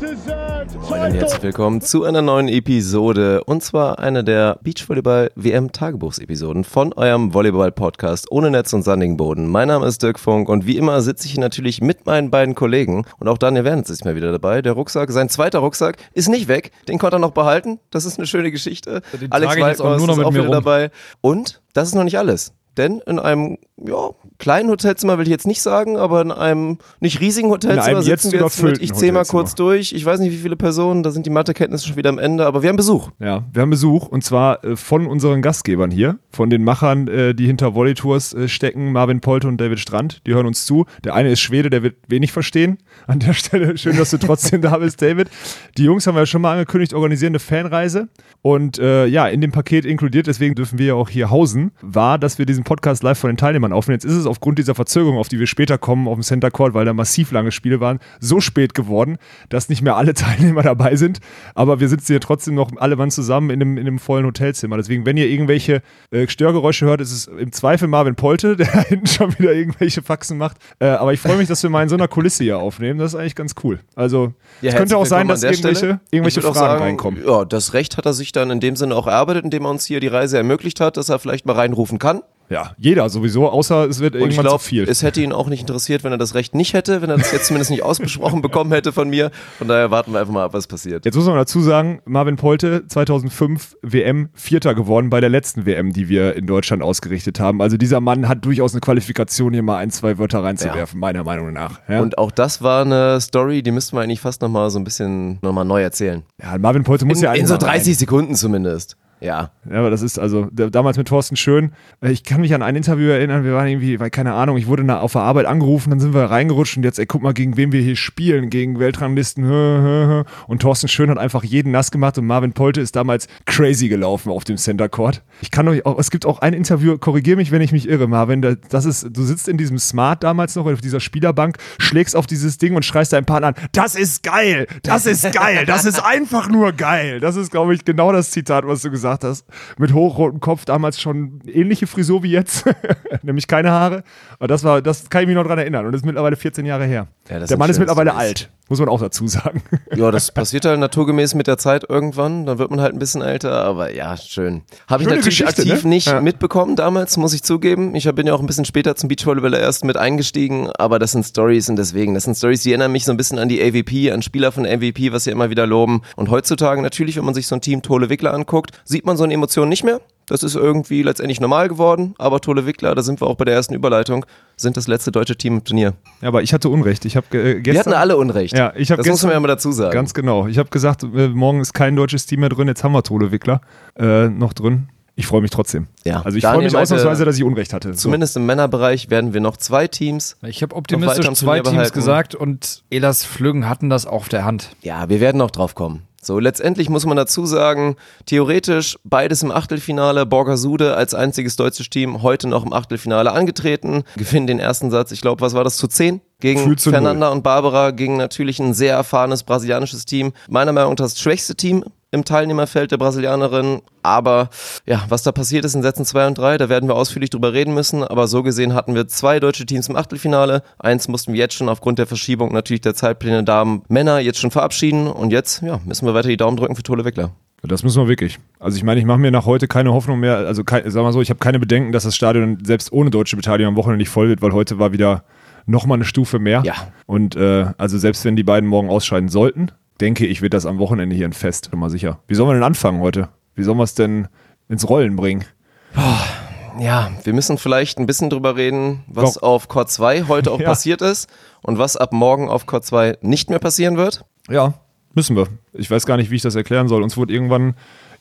Moin und herzlich willkommen zu einer neuen Episode und zwar einer der Beachvolleyball-WM-Tagebuchsepisoden von eurem Volleyball-Podcast ohne Netz und sandigen Boden. Mein Name ist Dirk Funk und wie immer sitze ich hier natürlich mit meinen beiden Kollegen und auch Daniel Wernitz ist mal wieder dabei. Der Rucksack, sein zweiter Rucksack ist nicht weg, den konnte er noch behalten. Das ist eine schöne Geschichte. Den Alex noch ist mit auch wieder rum. dabei und das ist noch nicht alles. Denn in einem ja, kleinen Hotelzimmer will ich jetzt nicht sagen, aber in einem nicht riesigen Hotelzimmer einem sitzen jetzt wir jetzt mit, ich zähle mal kurz durch, ich weiß nicht wie viele Personen, da sind die Mathekenntnisse schon wieder am Ende, aber wir haben Besuch. Ja, wir haben Besuch und zwar äh, von unseren Gastgebern hier, von den Machern, äh, die hinter Volley Tours äh, stecken, Marvin Polte und David Strand. Die hören uns zu. Der eine ist Schwede, der wird wenig verstehen. An der Stelle schön, dass du trotzdem da bist, David. Die Jungs haben wir ja schon mal angekündigt, organisieren eine Fanreise und äh, ja, in dem Paket inkludiert, deswegen dürfen wir ja auch hier hausen, war, dass wir diesen Podcast live von den Teilnehmern aufnehmen. Jetzt ist es aufgrund dieser Verzögerung, auf die wir später kommen, auf dem Center Court, weil da massiv lange Spiele waren, so spät geworden, dass nicht mehr alle Teilnehmer dabei sind. Aber wir sitzen hier trotzdem noch alle Mann zusammen in einem, in einem vollen Hotelzimmer. Deswegen, wenn ihr irgendwelche äh, Störgeräusche hört, ist es im Zweifel Marvin Polte, der da hinten schon wieder irgendwelche Faxen macht. Äh, aber ich freue mich, dass wir mal in so einer Kulisse hier aufnehmen. Das ist eigentlich ganz cool. Also, Ja, es könnte auch sein, dass irgendwelche, Stelle. irgendwelche Fragen sagen, reinkommen. Ja, das Recht hat er sich dann in dem Sinne auch erarbeitet, indem er uns hier die Reise ermöglicht hat, dass er vielleicht mal reinrufen kann. Ja, jeder sowieso, außer es wird Und irgendwann glaube, zu viel. es hätte ihn auch nicht interessiert, wenn er das Recht nicht hätte, wenn er das jetzt zumindest nicht ausgesprochen bekommen hätte von mir. Von daher warten wir einfach mal ab, was passiert. Jetzt muss man dazu sagen, Marvin Polte 2005 WM Vierter geworden bei der letzten WM, die wir in Deutschland ausgerichtet haben. Also dieser Mann hat durchaus eine Qualifikation, hier mal ein, zwei Wörter reinzuwerfen, meiner Meinung nach. Ja? Und auch das war eine Story, die müssten wir eigentlich fast nochmal so ein bisschen nochmal neu erzählen. ja, Marvin Polte muss In, ja in so einmal rein. 30 Sekunden zumindest. Ja. Ja, aber das ist also damals mit Thorsten Schön. äh, Ich kann mich an ein Interview erinnern. Wir waren irgendwie, weil keine Ahnung, ich wurde auf der Arbeit angerufen, dann sind wir reingerutscht und jetzt, ey, guck mal, gegen wen wir hier spielen, gegen Weltranglisten. Und Thorsten Schön hat einfach jeden nass gemacht und Marvin Polte ist damals crazy gelaufen auf dem Center Court. Ich kann euch auch, es gibt auch ein Interview, korrigier mich, wenn ich mich irre, Marvin. da- Das ist, du sitzt in diesem Smart damals noch auf dieser Spielerbank, schlägst auf dieses Ding und schreist deinen Partner an. Das ist geil, das ist geil, das ist einfach nur geil. Das ist, glaube ich, genau das Zitat, was du gesagt hast. Mit hochrotem Kopf, damals schon ähnliche Frisur wie jetzt, nämlich keine Haare. Aber das war, das kann ich mich noch dran erinnern. Und das ist mittlerweile 14 Jahre her. Ja, Der Mann ist mittlerweile alt, muss man auch dazu sagen. Ja, das passiert halt naturgemäß mit der Zeit irgendwann. Dann wird man halt ein bisschen älter, aber ja, schön. Habe ich Schöne natürlich Geschichte, aktiv ne? nicht Ja. mitbekommen damals, muss ich zugeben. Ich bin ja auch ein bisschen später zum Beachvolleyball erst mit eingestiegen, aber das sind Stories und deswegen, das sind Stories, die erinnern mich so ein bisschen an die AVP, an Spieler von MVP, was sie immer wieder loben. Und heutzutage natürlich, wenn man sich so ein Team Tole Wickler anguckt, sieht man so eine Emotion nicht mehr. Das ist irgendwie letztendlich normal geworden, aber Tole Wickler, da sind wir auch bei der ersten Überleitung, sind das letzte deutsche Team im Turnier. Ja, aber ich hatte Unrecht. Ich habe äh, gestern. Wir hatten alle Unrecht. Ja, ich das muss gestern- man ja mal dazu sagen. Ganz genau. Ich habe gesagt, äh, morgen ist kein deutsches Team mehr drin, jetzt haben wir Tole Wickler äh, noch drin. Ich freue mich trotzdem. Ja. Also ich freue mich meinte, ausnahmsweise, dass ich Unrecht hatte. So. Zumindest im Männerbereich werden wir noch zwei Teams. Ich habe optimistisch zwei Teams behalten. gesagt und Elas Flüggen hatten das auf der Hand. Ja, wir werden noch drauf kommen. So, letztendlich muss man dazu sagen, theoretisch beides im Achtelfinale, Borgasude als einziges deutsches Team heute noch im Achtelfinale angetreten, gewinnen den ersten Satz, ich glaube, was war das, zu 10? Gegen zu Fernanda und Barbara, gegen natürlich ein sehr erfahrenes brasilianisches Team. Meiner Meinung nach das schwächste Team im Teilnehmerfeld der Brasilianerin. Aber ja, was da passiert ist in Sätzen 2 und 3, da werden wir ausführlich drüber reden müssen. Aber so gesehen hatten wir zwei deutsche Teams im Achtelfinale. Eins mussten wir jetzt schon aufgrund der Verschiebung natürlich der Zeitpläne Damen Männer jetzt schon verabschieden. Und jetzt ja, müssen wir weiter die Daumen drücken für Tole Wickler. Das müssen wir wirklich. Also ich meine, ich mache mir nach heute keine Hoffnung mehr. Also kein, sag mal so, ich habe keine Bedenken, dass das Stadion selbst ohne deutsche Beteiligung am Wochenende nicht voll wird, weil heute war wieder nochmal eine Stufe mehr. Ja. Und äh, also selbst wenn die beiden morgen ausscheiden sollten, denke ich, wird das am Wochenende hier ein Fest, bin mal sicher. Wie sollen wir denn anfangen heute? Wie sollen wir es denn ins Rollen bringen? Ja, wir müssen vielleicht ein bisschen drüber reden, was Warum? auf Chord 2 heute auch Ja. passiert ist und was ab morgen auf Chord 2 nicht mehr passieren wird. Ja. Müssen wir. Ich weiß gar nicht, wie ich das erklären soll. Uns wurde irgendwann,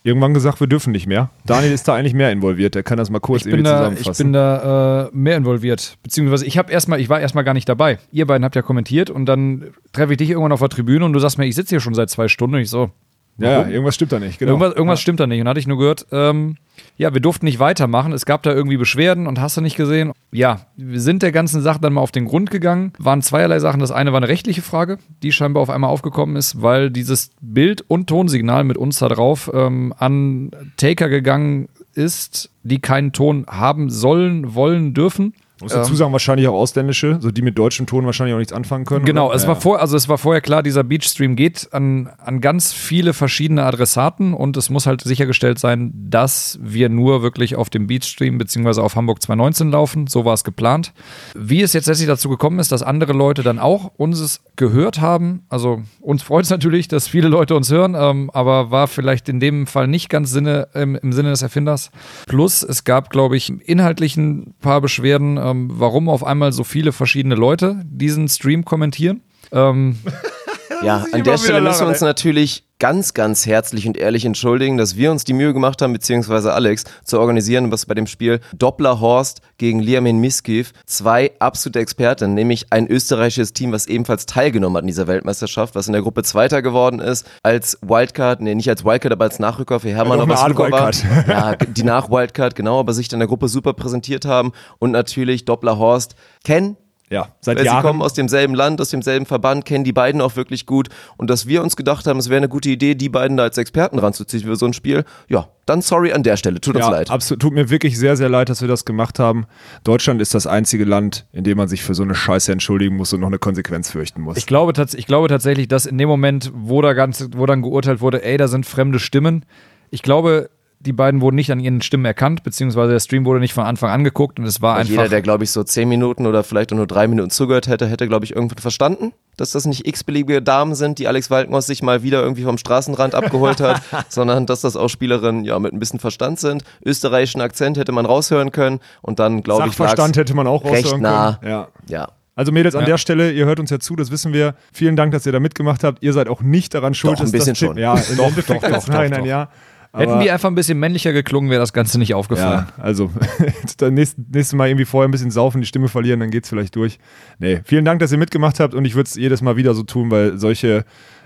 irgendwann gesagt, wir dürfen nicht mehr. Daniel ist da eigentlich mehr involviert. Der kann das mal kurz Ich irgendwie da, zusammenfassen. ich bin da äh, mehr involviert. Beziehungsweise ich habe erstmal, ich war erstmal gar nicht dabei. Ihr beiden habt ja kommentiert und dann treffe ich dich irgendwann auf der Tribüne und du sagst mir, ich sitze hier schon seit zwei Stunden und ich so, ja, ja, irgendwas stimmt da nicht. Genau. Irgendwas, irgendwas stimmt da nicht. Und dann hatte ich nur gehört, ähm, ja, wir durften nicht weitermachen. Es gab da irgendwie Beschwerden und hast du nicht gesehen. Ja, wir sind der ganzen Sache dann mal auf den Grund gegangen. Waren zweierlei Sachen. Das eine war eine rechtliche Frage, die scheinbar auf einmal aufgekommen ist, weil dieses Bild- und Tonsignal mit uns da drauf ähm, an Taker gegangen ist, die keinen Ton haben sollen, wollen, dürfen. Muss dazu sagen, wahrscheinlich auch ausländische, so die mit deutschem Ton wahrscheinlich auch nichts anfangen können. Genau, oder? es Ja, war vor, also es war vorher klar, dieser Beachstream geht an, an ganz viele verschiedene Adressaten und es muss halt sichergestellt sein, dass wir nur wirklich auf dem Beachstream beziehungsweise auf Hamburg 2019 laufen. So war es geplant. Wie es jetzt letztlich dazu gekommen ist, dass andere Leute dann auch uns gehört haben, also uns freut es natürlich, dass viele Leute uns hören, ähm, aber war vielleicht in dem Fall nicht ganz Sinne, im, im Sinne des Erfinders. Plus, es gab, glaube ich, inhaltlich ein paar Beschwerden, ähm, warum auf einmal so viele verschiedene Leute diesen Stream kommentieren. Ähm, Ja, an der Stelle müssen wir uns natürlich ganz, ganz herzlich und ehrlich entschuldigen, dass wir uns die Mühe gemacht haben, beziehungsweise Alex, zu organisieren, was bei dem Spiel Doppler Horst gegen Liamin Miskiv zwei absolute Experten, nämlich ein österreichisches Team, was ebenfalls teilgenommen hat in dieser Weltmeisterschaft, was in der Gruppe Zweiter geworden ist, als Wildcard, nee, nicht als Wildcard, aber als Nachrücker für Hermann Ja, Abasukova. Wildcard. Ja, die Nach-Wildcard, genau, aber sich in der Gruppe super präsentiert haben und natürlich Doppler Horst kennen Ja, seit weil sie Jahren. kommen aus demselben Land, aus demselben Verband, kennen die beiden auch wirklich gut. Und dass wir uns gedacht haben, es wäre eine gute Idee, die beiden da als Experten ranzuziehen für so ein Spiel, ja, dann sorry an der Stelle. Tut uns ja, leid. absolut. Tut mir wirklich sehr, sehr leid, dass wir das gemacht haben. Deutschland ist das einzige Land, in dem man sich für so eine Scheiße entschuldigen muss und noch eine Konsequenz fürchten muss. ich, glaube tats ich glaube tatsächlich, dass in dem Moment, wo, da ganz, wo dann geurteilt wurde, ey, da sind fremde Stimmen, ich glaube, die beiden wurden nicht an ihren Stimmen erkannt, beziehungsweise der Stream wurde nicht von Anfang an geguckt und es war Und einfach. jeder, der, glaube ich, so zehn Minuten oder vielleicht auch nur drei Minuten zugehört hätte, hätte, glaube ich, irgendwann verstanden, dass das nicht x-beliebige Damen sind, die Alex Walkenhorst sich mal wieder irgendwie vom Straßenrand abgeholt hat, sondern dass das auch Spielerinnen ja mit ein bisschen Verstand sind. Österreichischen Akzent hätte man raushören können und dann, glaube ich, Sachverstand lag's hätte man auch recht raushören nah. können. Ja. Ja. Also Mädels, an Ja. der Stelle, ihr hört uns ja zu, das wissen wir. Vielen Dank, dass ihr da mitgemacht habt. Ihr seid auch nicht daran schuld, Doch, ein dass bisschen das schon. Ja, im Doch, Endeffekt doch, doch, nein, doch, nein, doch. ja. Hätten die einfach ein bisschen männlicher geklungen, wäre das Ganze nicht aufgefallen. Ja, also dann nächst, nächstes Mal irgendwie vorher ein bisschen saufen, die Stimme verlieren, dann geht's vielleicht durch. Nee, vielen Dank, dass ihr mitgemacht habt und ich würde es jedes Mal wieder so tun, weil solche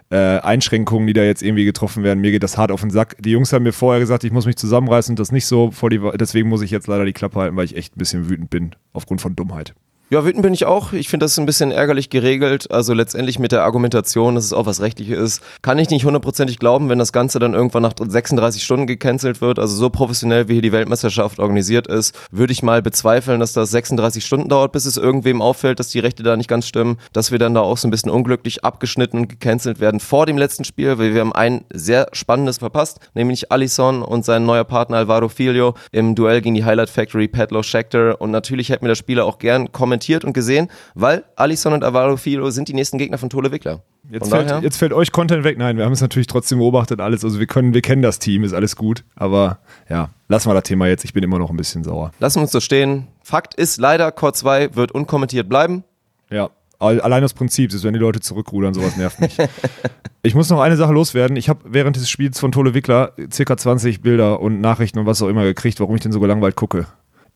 äh, Einschränkungen, die da jetzt irgendwie getroffen werden, mir geht das hart auf den Sack. Die Jungs haben mir vorher gesagt, ich muss mich zusammenreißen und das nicht so vor die, deswegen muss ich jetzt leider die Klappe halten, weil ich echt ein bisschen wütend bin aufgrund von Dummheit. Ja, wütend bin ich auch. Ich finde das ein bisschen ärgerlich geregelt. Also letztendlich mit der Argumentation, dass es auch was Rechtliches ist, kann ich nicht hundertprozentig glauben, wenn das Ganze dann irgendwann nach 36 Stunden gecancelt wird. Also so professionell, wie hier die Weltmeisterschaft organisiert ist, würde ich mal bezweifeln, dass das 36 Stunden dauert, bis es irgendwem auffällt, dass die Rechte da nicht ganz stimmen. Dass wir dann da auch so ein bisschen unglücklich abgeschnitten und gecancelt werden vor dem letzten Spiel, weil wir haben ein sehr spannendes verpasst, nämlich Alisson und sein neuer Partner Alvaro Filio im Duell gegen die Highlight Factory, Petlo Scheckter. Und natürlich hätten wir das Spiel auch gern kommentiert und gesehen, weil Alisson und Alvaro Filio sind die nächsten Gegner von Tole Wickler. Jetzt fällt, daher- jetzt fällt euch Content weg. Nein, wir haben es natürlich trotzdem beobachtet, alles. Also wir können, wir kennen das Team, ist alles gut. Aber ja, lassen wir das Thema jetzt. Ich bin immer noch ein bisschen sauer. Lassen wir uns so stehen. Fakt ist leider, Core 2 wird unkommentiert bleiben. Ja, al- allein aus Prinzip, ist, wenn die Leute zurückrudern, sowas nervt mich. ich muss noch eine Sache loswerden. Ich habe während des Spiels von Tole Wickler circa 20 Bilder und Nachrichten und was auch immer gekriegt, warum ich denn so gelangweilt gucke.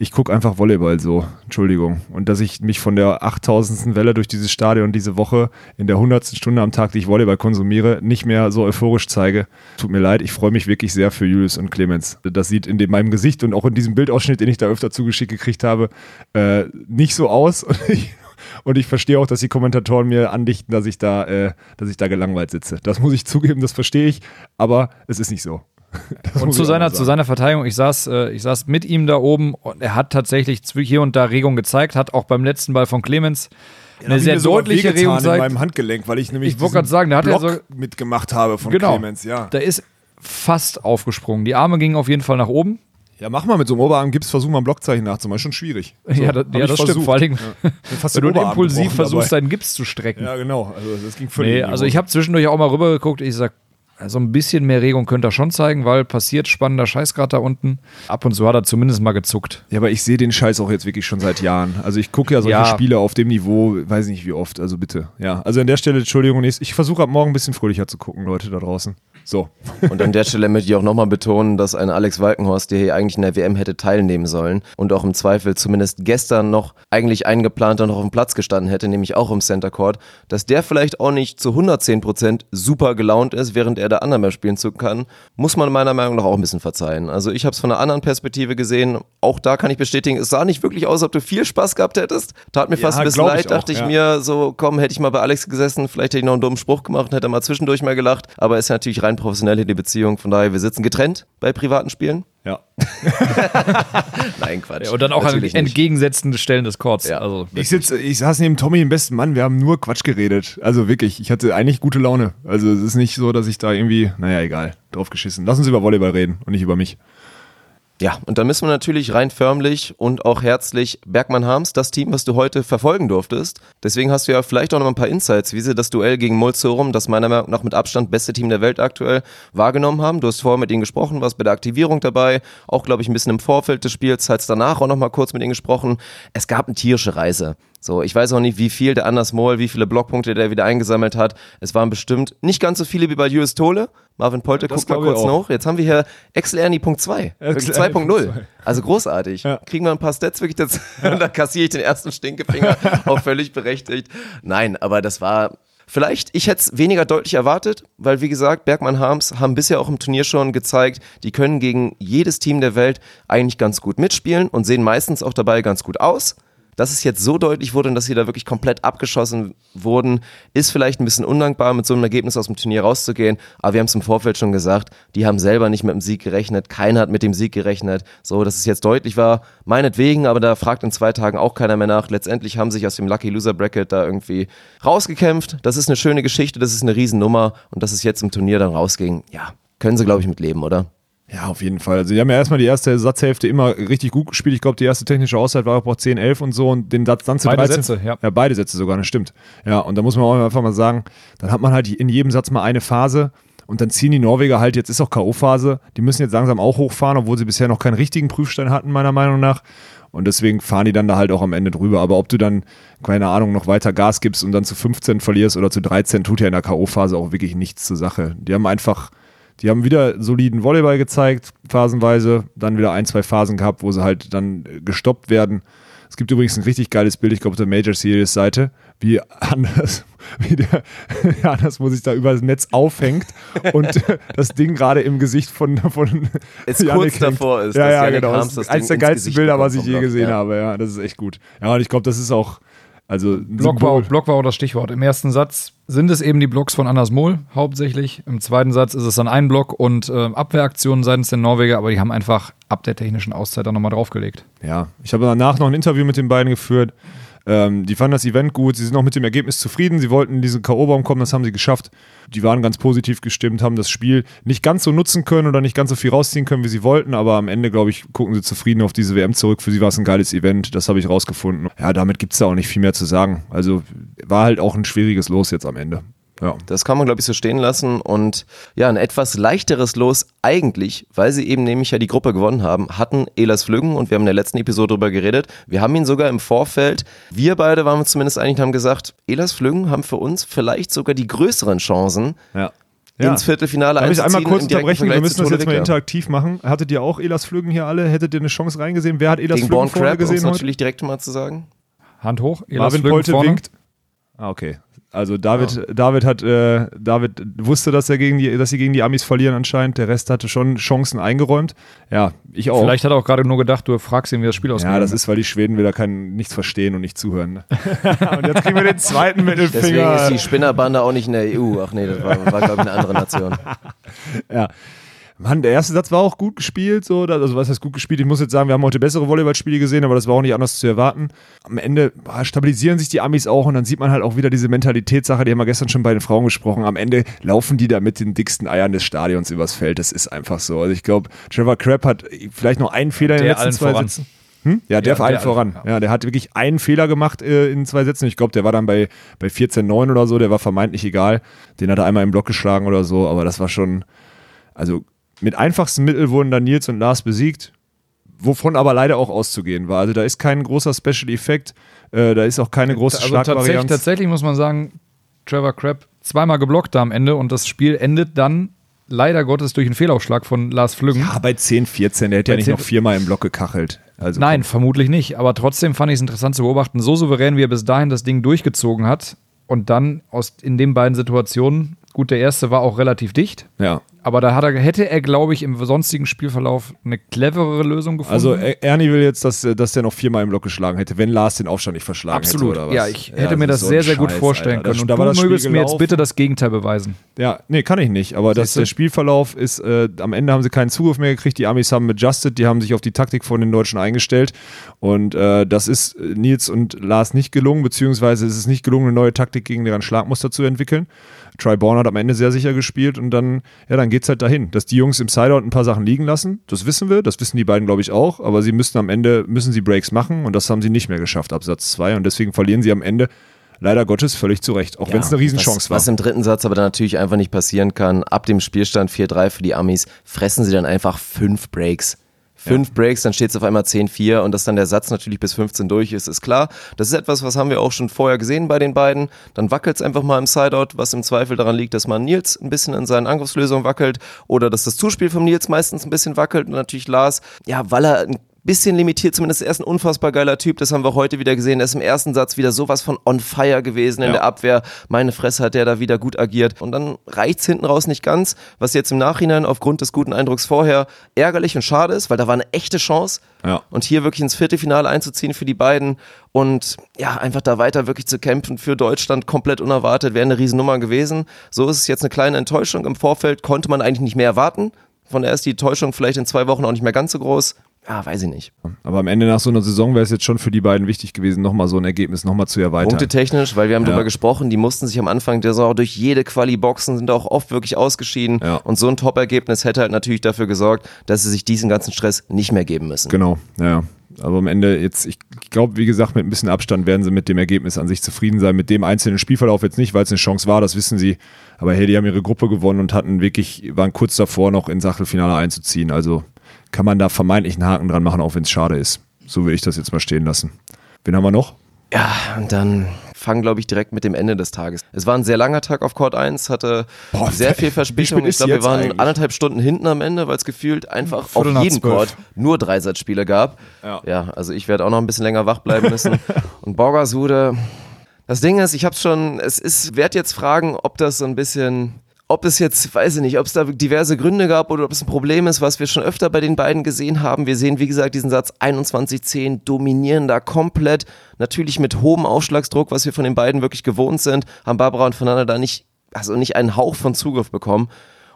Ich gucke einfach Volleyball so, Entschuldigung. Und dass ich mich von der 8000. Welle durch dieses Stadion diese Woche in der 100. Stunde am Tag, die ich Volleyball konsumiere, nicht mehr so euphorisch zeige. Tut mir leid, ich freue mich wirklich sehr für Julius und Clemens. Das sieht in meinem Gesicht und auch in diesem Bildausschnitt, den ich da öfter zugeschickt gekriegt habe, äh, nicht so aus. Und ich, und ich verstehe auch, dass die Kommentatoren mir andichten, dass ich da, äh, dass ich da gelangweilt sitze. Das muss ich zugeben, das verstehe ich, aber es ist nicht so. Das Und zu seiner, zu seiner Verteidigung, ich saß, äh, ich saß mit ihm da oben und er hat tatsächlich hier und da Regung gezeigt, hat auch beim letzten Ball von Clemens eine sehr deutliche Regung in gezeigt. meinem Handgelenk, weil ich nämlich Ich wollte gerade sagen, da hat er Block so- mitgemacht habe von Genau. Clemens, ja. Da ist fast aufgesprungen. Die Arme gingen auf jeden Fall nach oben. Ja, mach mal mit so einem Oberarm-Gips, versuch mal ein Blockzeichen nachzumachen, ist schon schwierig. So, ja, das, hab ja, das stimmt. versucht. Vor allem, fast wenn du Oberarm impulsiv versuchst, dabei. deinen Gips zu strecken. Ja, genau, also das ging völlig Nee, in also ich habe zwischendurch auch mal rübergeguckt. Ich sag, Also ein bisschen mehr Regung könnte er schon zeigen, weil passiert spannender Scheiß gerade da unten. Ab und zu hat er zumindest mal gezuckt. Ja, aber ich sehe den Scheiß auch jetzt wirklich schon seit Jahren. Also ich gucke ja solche Ja. Spiele auf dem Niveau, weiß nicht wie oft, also bitte. Ja, also an der Stelle, Entschuldigung, ich, ich versuche ab morgen ein bisschen fröhlicher zu gucken, Leute da draußen. So. Und an der Stelle möchte ich auch nochmal betonen, dass ein Alex Walkenhorst, der hier eigentlich in der WM hätte teilnehmen sollen und auch im Zweifel zumindest gestern noch eigentlich eingeplant und noch auf dem Platz gestanden hätte, nämlich auch im Center Court, dass der vielleicht auch nicht zu 110% super gelaunt ist, während er der anderen mehr spielen zu kann, muss man meiner Meinung nach auch ein bisschen verzeihen. Also ich habe es von einer anderen Perspektive gesehen. Auch da kann ich bestätigen, es sah nicht wirklich aus, ob du viel Spaß gehabt hättest. Tat mir Ja, fast ein bisschen ich leid, auch, dachte ich ja. mir, so komm, hätte ich mal bei Alex gesessen, vielleicht hätte ich noch einen dummen Spruch gemacht und hätte mal zwischendurch mal gelacht. Aber ist ja natürlich rein professionell hier die Beziehung. Von daher, wir sitzen getrennt bei privaten Spielen. Ja. Nein, Quatsch. und dann auch an nicht. entgegensetzten Stellen des Courts. Ja. Also, Ich sitze, ich saß neben Tommy, dem besten Mann, wir haben nur Quatsch geredet. Also wirklich, ich hatte eigentlich gute Laune. Also es ist nicht so, dass ich da irgendwie, naja, egal, drauf geschissen. Lass uns über Volleyball reden und nicht über mich. Ja, und da müssen wir natürlich rein förmlich und auch herzlich Bergmann Harms, das Team, was du heute verfolgen durftest. Deswegen hast du ja vielleicht auch noch ein paar Insights, wie sie das Duell gegen Mulzorum, das meiner Meinung nach mit Abstand beste Team der Welt aktuell, wahrgenommen haben. Du hast vorher mit ihnen gesprochen, warst bei der Aktivierung dabei, auch glaube ich ein bisschen im Vorfeld des Spiels, hast danach auch noch mal kurz mit ihnen gesprochen. Es gab eine tierische Reise. So, ich weiß auch nicht, wie viel der Anders Moll, wie viele Blockpunkte der wieder eingesammelt hat. Es waren bestimmt nicht ganz so viele wie bei US Tole. Marvin Polte, Das guck mal kurz noch. Jetzt haben wir hier Excel Ernie Punkt 2. Wirklich Excel Ernie Punkt 2.0. Also großartig. Ja. Kriegen wir ein paar Stats wirklich dazu. Und da kassiere ich den ersten Stinkefinger. auch völlig berechtigt. Nein, aber das war Vielleicht, ich hätte es weniger deutlich erwartet, weil wie gesagt, Bergmann Harms haben bisher auch im Turnier schon gezeigt, die können gegen jedes Team der Welt eigentlich ganz gut mitspielen und sehen meistens auch dabei ganz gut aus. Dass es jetzt so deutlich wurde und dass sie da wirklich komplett abgeschossen wurden, ist vielleicht ein bisschen undankbar, mit so einem Ergebnis aus dem Turnier rauszugehen. Aber wir haben es im Vorfeld schon gesagt, die haben selber nicht mit dem Sieg gerechnet, keiner hat mit dem Sieg gerechnet. So, dass es jetzt deutlich war, meinetwegen, aber da fragt in zwei Tagen auch keiner mehr nach. Letztendlich haben sich aus dem Lucky Loser Bracket da irgendwie rausgekämpft. Das ist eine schöne Geschichte, das ist eine Riesennummer und dass es jetzt im Turnier dann rausging, ja, können sie glaube ich mit leben, oder? Ja, auf jeden Fall. Also die haben ja erstmal die erste Satzhälfte immer richtig gut gespielt. Ich glaube, die erste technische Auszeit war auch 10, 11 und so und den Satz dann zu Beide 13. Sätze, ja. Ja, beide Sätze sogar, das stimmt. Ja, und da muss man auch einfach mal sagen, dann hat man halt in jedem Satz mal eine Phase und dann ziehen die Norweger halt, jetzt ist auch K.O.-Phase, die müssen jetzt langsam auch hochfahren, obwohl sie bisher noch keinen richtigen Prüfstein hatten, meiner Meinung nach. Und deswegen fahren die dann da halt auch am Ende drüber. Aber ob du dann, keine Ahnung, noch weiter Gas gibst und dann zu 15 verlierst oder zu 13, tut ja in der K.O.-Phase auch wirklich nichts zur Sache. Die haben einfach, die haben wieder soliden Volleyball gezeigt, phasenweise, dann wieder ein, zwei Phasen gehabt, wo sie halt dann äh, gestoppt werden. Es gibt übrigens ein richtig geiles Bild, ich glaube, auf der Major Series Seite, wie anders, wie der anders, wo sich da über das Netz aufhängt und äh, das Ding gerade im Gesicht von, von Es Yannick kurz hängt. davor ist, Ja, ja, Yannick genau. Harms Das ist eines der geilsten Gesicht Bilder, was ich je gesehen ja. habe. Ja, das ist echt gut. Ja, und ich glaube, das ist auch, also ein Block war, Symbol. Block war auch das Stichwort. Im ersten Satz sind es eben die Blocks von Anders Mohl hauptsächlich. Im zweiten Satz ist es dann ein Block und äh, Abwehraktionen seitens der Norweger, aber die haben einfach ab der technischen Auszeit dann nochmal draufgelegt. Ja, ich habe danach noch ein Interview mit den beiden geführt. Ähm, die fanden das Event gut, sie sind auch mit dem Ergebnis zufrieden, sie wollten in diesen K.O.-Baum kommen, das haben sie geschafft. Die waren ganz positiv gestimmt, haben das Spiel nicht ganz so nutzen können oder nicht ganz so viel rausziehen können, wie sie wollten, aber am Ende, glaube ich, gucken sie zufrieden auf diese WM zurück. Für sie war es ein geiles Event, das habe ich rausgefunden. Ja, damit gibt es da auch nicht viel mehr zu sagen. Also war halt auch ein schwieriges Los jetzt am Ende. Ja. Das kann man, glaube ich, so stehen lassen. Und ja, ein etwas leichteres Los eigentlich, weil sie eben nämlich ja die Gruppe gewonnen haben, hatten Elas Flüggen und wir haben in der letzten Episode darüber geredet. Wir haben ihn sogar im Vorfeld, wir beide waren uns zumindest einig und haben gesagt, Elas Flüggen haben für uns vielleicht sogar die größeren Chancen, Ja. ins Viertelfinale Darf ich einmal kurz unterbrechen? Wir müssen das jetzt mal interaktiv machen. Hattet ihr auch Elas Flüggen hier alle? Hättet ihr eine Chance reingesehen? Wer hat Elas Gegen Flüggen Born vorne Crab, um es gesehen heute? natürlich direkt mal zu sagen. Hand hoch, Elas Marvin Flüggen Polte vorne. winkt. Ah, okay. Also David, David hat, äh, David wusste, dass er gegen die, dass sie gegen die Amis verlieren anscheinend. Der Rest hatte schon Chancen eingeräumt. Ja, ich auch. Vielleicht hat er auch gerade nur gedacht, du fragst ihn, wie das Spiel ausgeht. ja, das ist, weil die Schweden wieder kein, nichts verstehen und nicht zuhören. ne? und jetzt kriegen wir den zweiten Deswegen Mittelfinger. ist die Spinnerbande auch nicht in der EU. Ach nee, das war, war glaube ich, eine andere Nation. Ja. Mann, der erste Satz war auch gut gespielt, so, also was heißt gut gespielt? Ich muss jetzt sagen, wir haben heute bessere Volleyballspiele gesehen, aber das war auch nicht anders zu erwarten. Am Ende boah, stabilisieren sich die Amis auch und dann sieht man halt auch wieder diese Mentalitätssache, die haben wir gestern schon bei den Frauen gesprochen. Am Ende laufen die da mit den dicksten Eiern des Stadions übers Feld. Das ist einfach so. Also ich glaube, Trevor Crabb hat vielleicht noch einen Fehler in den Der letzten zwei voran. Sätzen. Hm? Ja, der Ja, der- voran. ja. Ja. der hat wirklich einen Fehler gemacht äh, in zwei Sätzen. Ich glaube, der war dann bei, bei 14-9 oder so, der war vermeintlich egal. Den hat er einmal im Block geschlagen oder so, aber das war schon, also mit einfachsten Mitteln wurden dann Nils und Lars besiegt, wovon aber leider auch auszugehen war. Also da ist kein großer Special Effekt, äh, da ist auch keine große Also tatsächlich, tatsächlich muss man sagen, Trevor Crabb zweimal geblockt da am Ende und das Spiel endet dann leider Gottes durch einen Fehlaufschlag von Lars Flüggen. Ja, bei 10, 14, der hätte ja nicht 10 noch viermal im Block gekachelt. Also Nein, vermutlich nicht. Aber trotzdem fand ich es interessant zu beobachten, so souverän, wie er bis dahin das Ding durchgezogen hat. Und dann aus, in den beiden Situationen, gut, der erste war auch relativ dicht. Ja. Aber da er, hätte er, glaube ich, im sonstigen Spielverlauf eine cleverere Lösung gefunden. Also Er- Ernie will jetzt, dass, äh, dass der noch viermal im Block geschlagen hätte, wenn Lars den Aufstand nicht verschlagen Absolut. hätte was. Ja, ich hätte mir ist das so sehr, sehr gut Scheiß, vorstellen Alter. können. Da- Und du das mögest mir jetzt bitte das Gegenteil beweisen. Ja, nee, kann ich nicht. Aber das, der Spielverlauf ist, äh, am Ende haben sie keinen Zugriff mehr gekriegt. Die Amis haben adjusted, die haben sich auf die Taktik von den Deutschen eingestellt. Und äh, das ist äh, Nils und Lars nicht gelungen, beziehungsweise es ist nicht gelungen, eine neue Taktik gegen deren Schlagmuster zu entwickeln. Triborn hat am Ende sehr sicher gespielt und dann, ja, dann geht's halt dahin, dass die Jungs im Sideout ein paar Sachen liegen lassen. Das wissen wir, das wissen die beiden, glaube ich, auch. Aber sie müssen am Ende, müssen sie Breaks machen und das haben sie nicht mehr geschafft ab Satz 2. Und deswegen verlieren sie am Ende leider Gottes völlig zu Recht, auch wenn es eine Riesenchance was, war. Was im dritten Satz aber dann natürlich einfach nicht passieren kann. Ab dem Spielstand 4-3 für die Amis fressen sie dann einfach fünf Breaks. Fünf Breaks, dann steht es auf einmal 10-4 und dass dann der Satz natürlich bis 15 durch ist, ist klar. Das ist etwas, was haben wir auch schon vorher gesehen bei den beiden. Dann wackelt es einfach mal im Sideout, was im Zweifel daran liegt, dass man Nils ein bisschen in seinen Angriffslösungen wackelt oder dass das Zuspiel von Nils meistens ein bisschen wackelt und natürlich Lars, ja, weil er ein bisschen limitiert, zumindest er ist ein unfassbar geiler Typ, das haben wir heute wieder gesehen. Er ist im ersten Satz wieder sowas von on fire gewesen in Ja. der Abwehr. Meine Fresse hat der da wieder gut agiert. Und dann reicht's hinten raus nicht ganz, was jetzt im Nachhinein aufgrund des guten Eindrucks vorher ärgerlich und schade ist, weil da war eine echte Chance. Ja. Und hier wirklich ins Viertelfinale einzuziehen für die beiden und ja, einfach da weiter wirklich zu kämpfen für Deutschland komplett unerwartet, wäre eine Riesennummer gewesen. So ist es jetzt eine kleine Enttäuschung. Im Vorfeld konnte man eigentlich nicht mehr erwarten. Von daher ist die Enttäuschung vielleicht in zwei Wochen auch nicht mehr ganz so groß. Ja, weiß ich nicht. Aber am Ende nach so einer Saison wäre es jetzt schon für die beiden wichtig gewesen, nochmal so ein Ergebnis nochmal zu erweitern. Punkte technisch, weil wir haben Ja. darüber gesprochen, die mussten sich am Anfang der Saison durch jede Quali boxen, sind auch oft wirklich ausgeschieden. Ja. Und so ein Top-Ergebnis hätte halt natürlich dafür gesorgt, dass sie sich diesen ganzen Stress nicht mehr geben müssen. Genau, ja. Aber am Ende jetzt, ich glaube, wie gesagt, mit ein bisschen Abstand werden sie mit dem Ergebnis an sich zufrieden sein. Mit dem einzelnen Spielverlauf jetzt nicht, weil es eine Chance war, das wissen sie. Aber hey, die haben ihre Gruppe gewonnen und hatten wirklich, waren kurz davor, noch ins Achtelfinale einzuziehen. Also kann man da vermeintlich einen Haken dran machen, auch wenn es schade ist. So will ich das jetzt mal stehen lassen. Wen haben wir noch? Ja, und dann fangen, glaube ich, direkt mit dem Ende des Tages. Es war ein sehr langer Tag auf Court 1, hatte Boah, sehr viel Verspätung. spät Ich glaube, wir waren eigentlich? anderthalb Stunden hinten am Ende, weil es gefühlt einfach auf Viertel zwölf. Court nur Dreisatzspiele gab. Ja. also ich werde auch noch ein bisschen länger wach bleiben müssen. und Borgasude, das Ding ist, ich habe schon, es ist, werde jetzt fragen, ob das so ein bisschen, ob es jetzt, weiß ich nicht, ob es da diverse Gründe gab oder ob es ein Problem ist, was wir schon öfter bei den beiden gesehen haben. Wir sehen, wie gesagt, diesen Satz 21-10 dominieren da komplett. Natürlich mit hohem Aufschlagsdruck, was wir von den beiden wirklich gewohnt sind, haben Barbara und Fernanda da nicht, also nicht einen Hauch von Zugriff bekommen.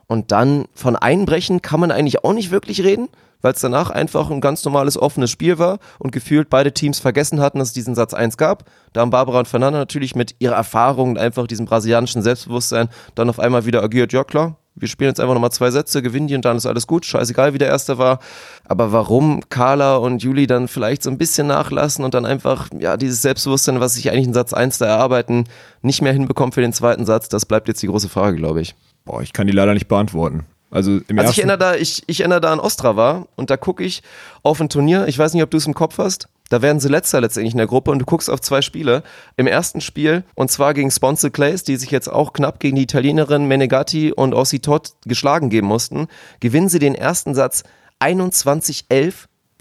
Und dann von Einbrechen kann man eigentlich auch nicht wirklich reden, weil es danach einfach ein ganz normales offenes Spiel war und gefühlt beide Teams vergessen hatten, dass es diesen Satz 1 gab. Da haben Barbara und Fernanda natürlich mit ihrer Erfahrung und einfach diesem brasilianischen Selbstbewusstsein dann auf einmal wieder agiert, ja klar, wir spielen jetzt einfach nochmal zwei Sätze, gewinnen die und dann ist alles gut, scheißegal wie der erste war. Aber warum Carla und Juli dann vielleicht so ein bisschen nachlassen und dann einfach, ja, dieses Selbstbewusstsein, was sich eigentlich in Satz 1 da erarbeiten, nicht mehr hinbekommen für den zweiten Satz, das bleibt jetzt die große Frage, glaube ich. Boah, ich kann die leider nicht beantworten. Also im Also ich erinnere da, ich, ich erinnere da an Ostrava und da gucke ich auf ein Turnier, ich weiß nicht, ob du es im Kopf hast, da werden sie letzter letztendlich in der Gruppe und du guckst auf zwei Spiele. Im ersten Spiel, und zwar gegen Sponsor Clays, die sich jetzt auch knapp gegen die Italienerin Menegatti und Ossi Todd geschlagen geben mussten, gewinnen sie den ersten Satz 21-11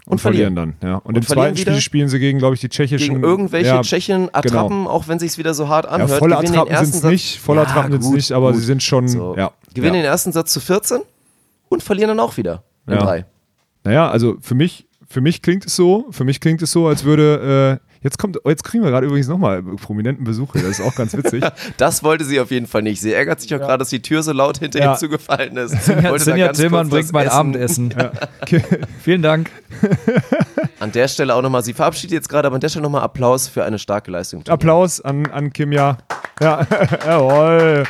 und, und verlieren dann. Ja. Und, im verlieren zweiten Spiel spielen sie gegen, glaube ich, die tschechischen. gegen irgendwelche ja, Tschechen Attrappen, auch wenn sich's wieder so hart Ja, anhört. volle gewinnen den Attrappen sind es nicht, volle Ja, Attrappen sind es nicht, aber gut. sie sind schon, So. ja. Gewinnen ja. den ersten Satz zu 14 und verlieren dann auch wieder in Ja. drei. Naja, also für mich, für mich klingt es so, für mich klingt es so, als würde, äh, jetzt kommt, oh, jetzt kriegen wir gerade übrigens nochmal prominenten Besuch hier, das ist auch ganz witzig. Das wollte sie auf jeden Fall nicht. Sie ärgert sich auch gerade, dass die Tür so laut hinter Ja. ihr zugefallen ist. Sinja, Tillmann bringt mein Essen- Abendessen. Vielen Dank. An der Stelle auch nochmal, sie verabschiedet jetzt gerade, aber an der Stelle nochmal Applaus für eine starke Leistung. Applaus an, an Kimja. Ja, jawohl.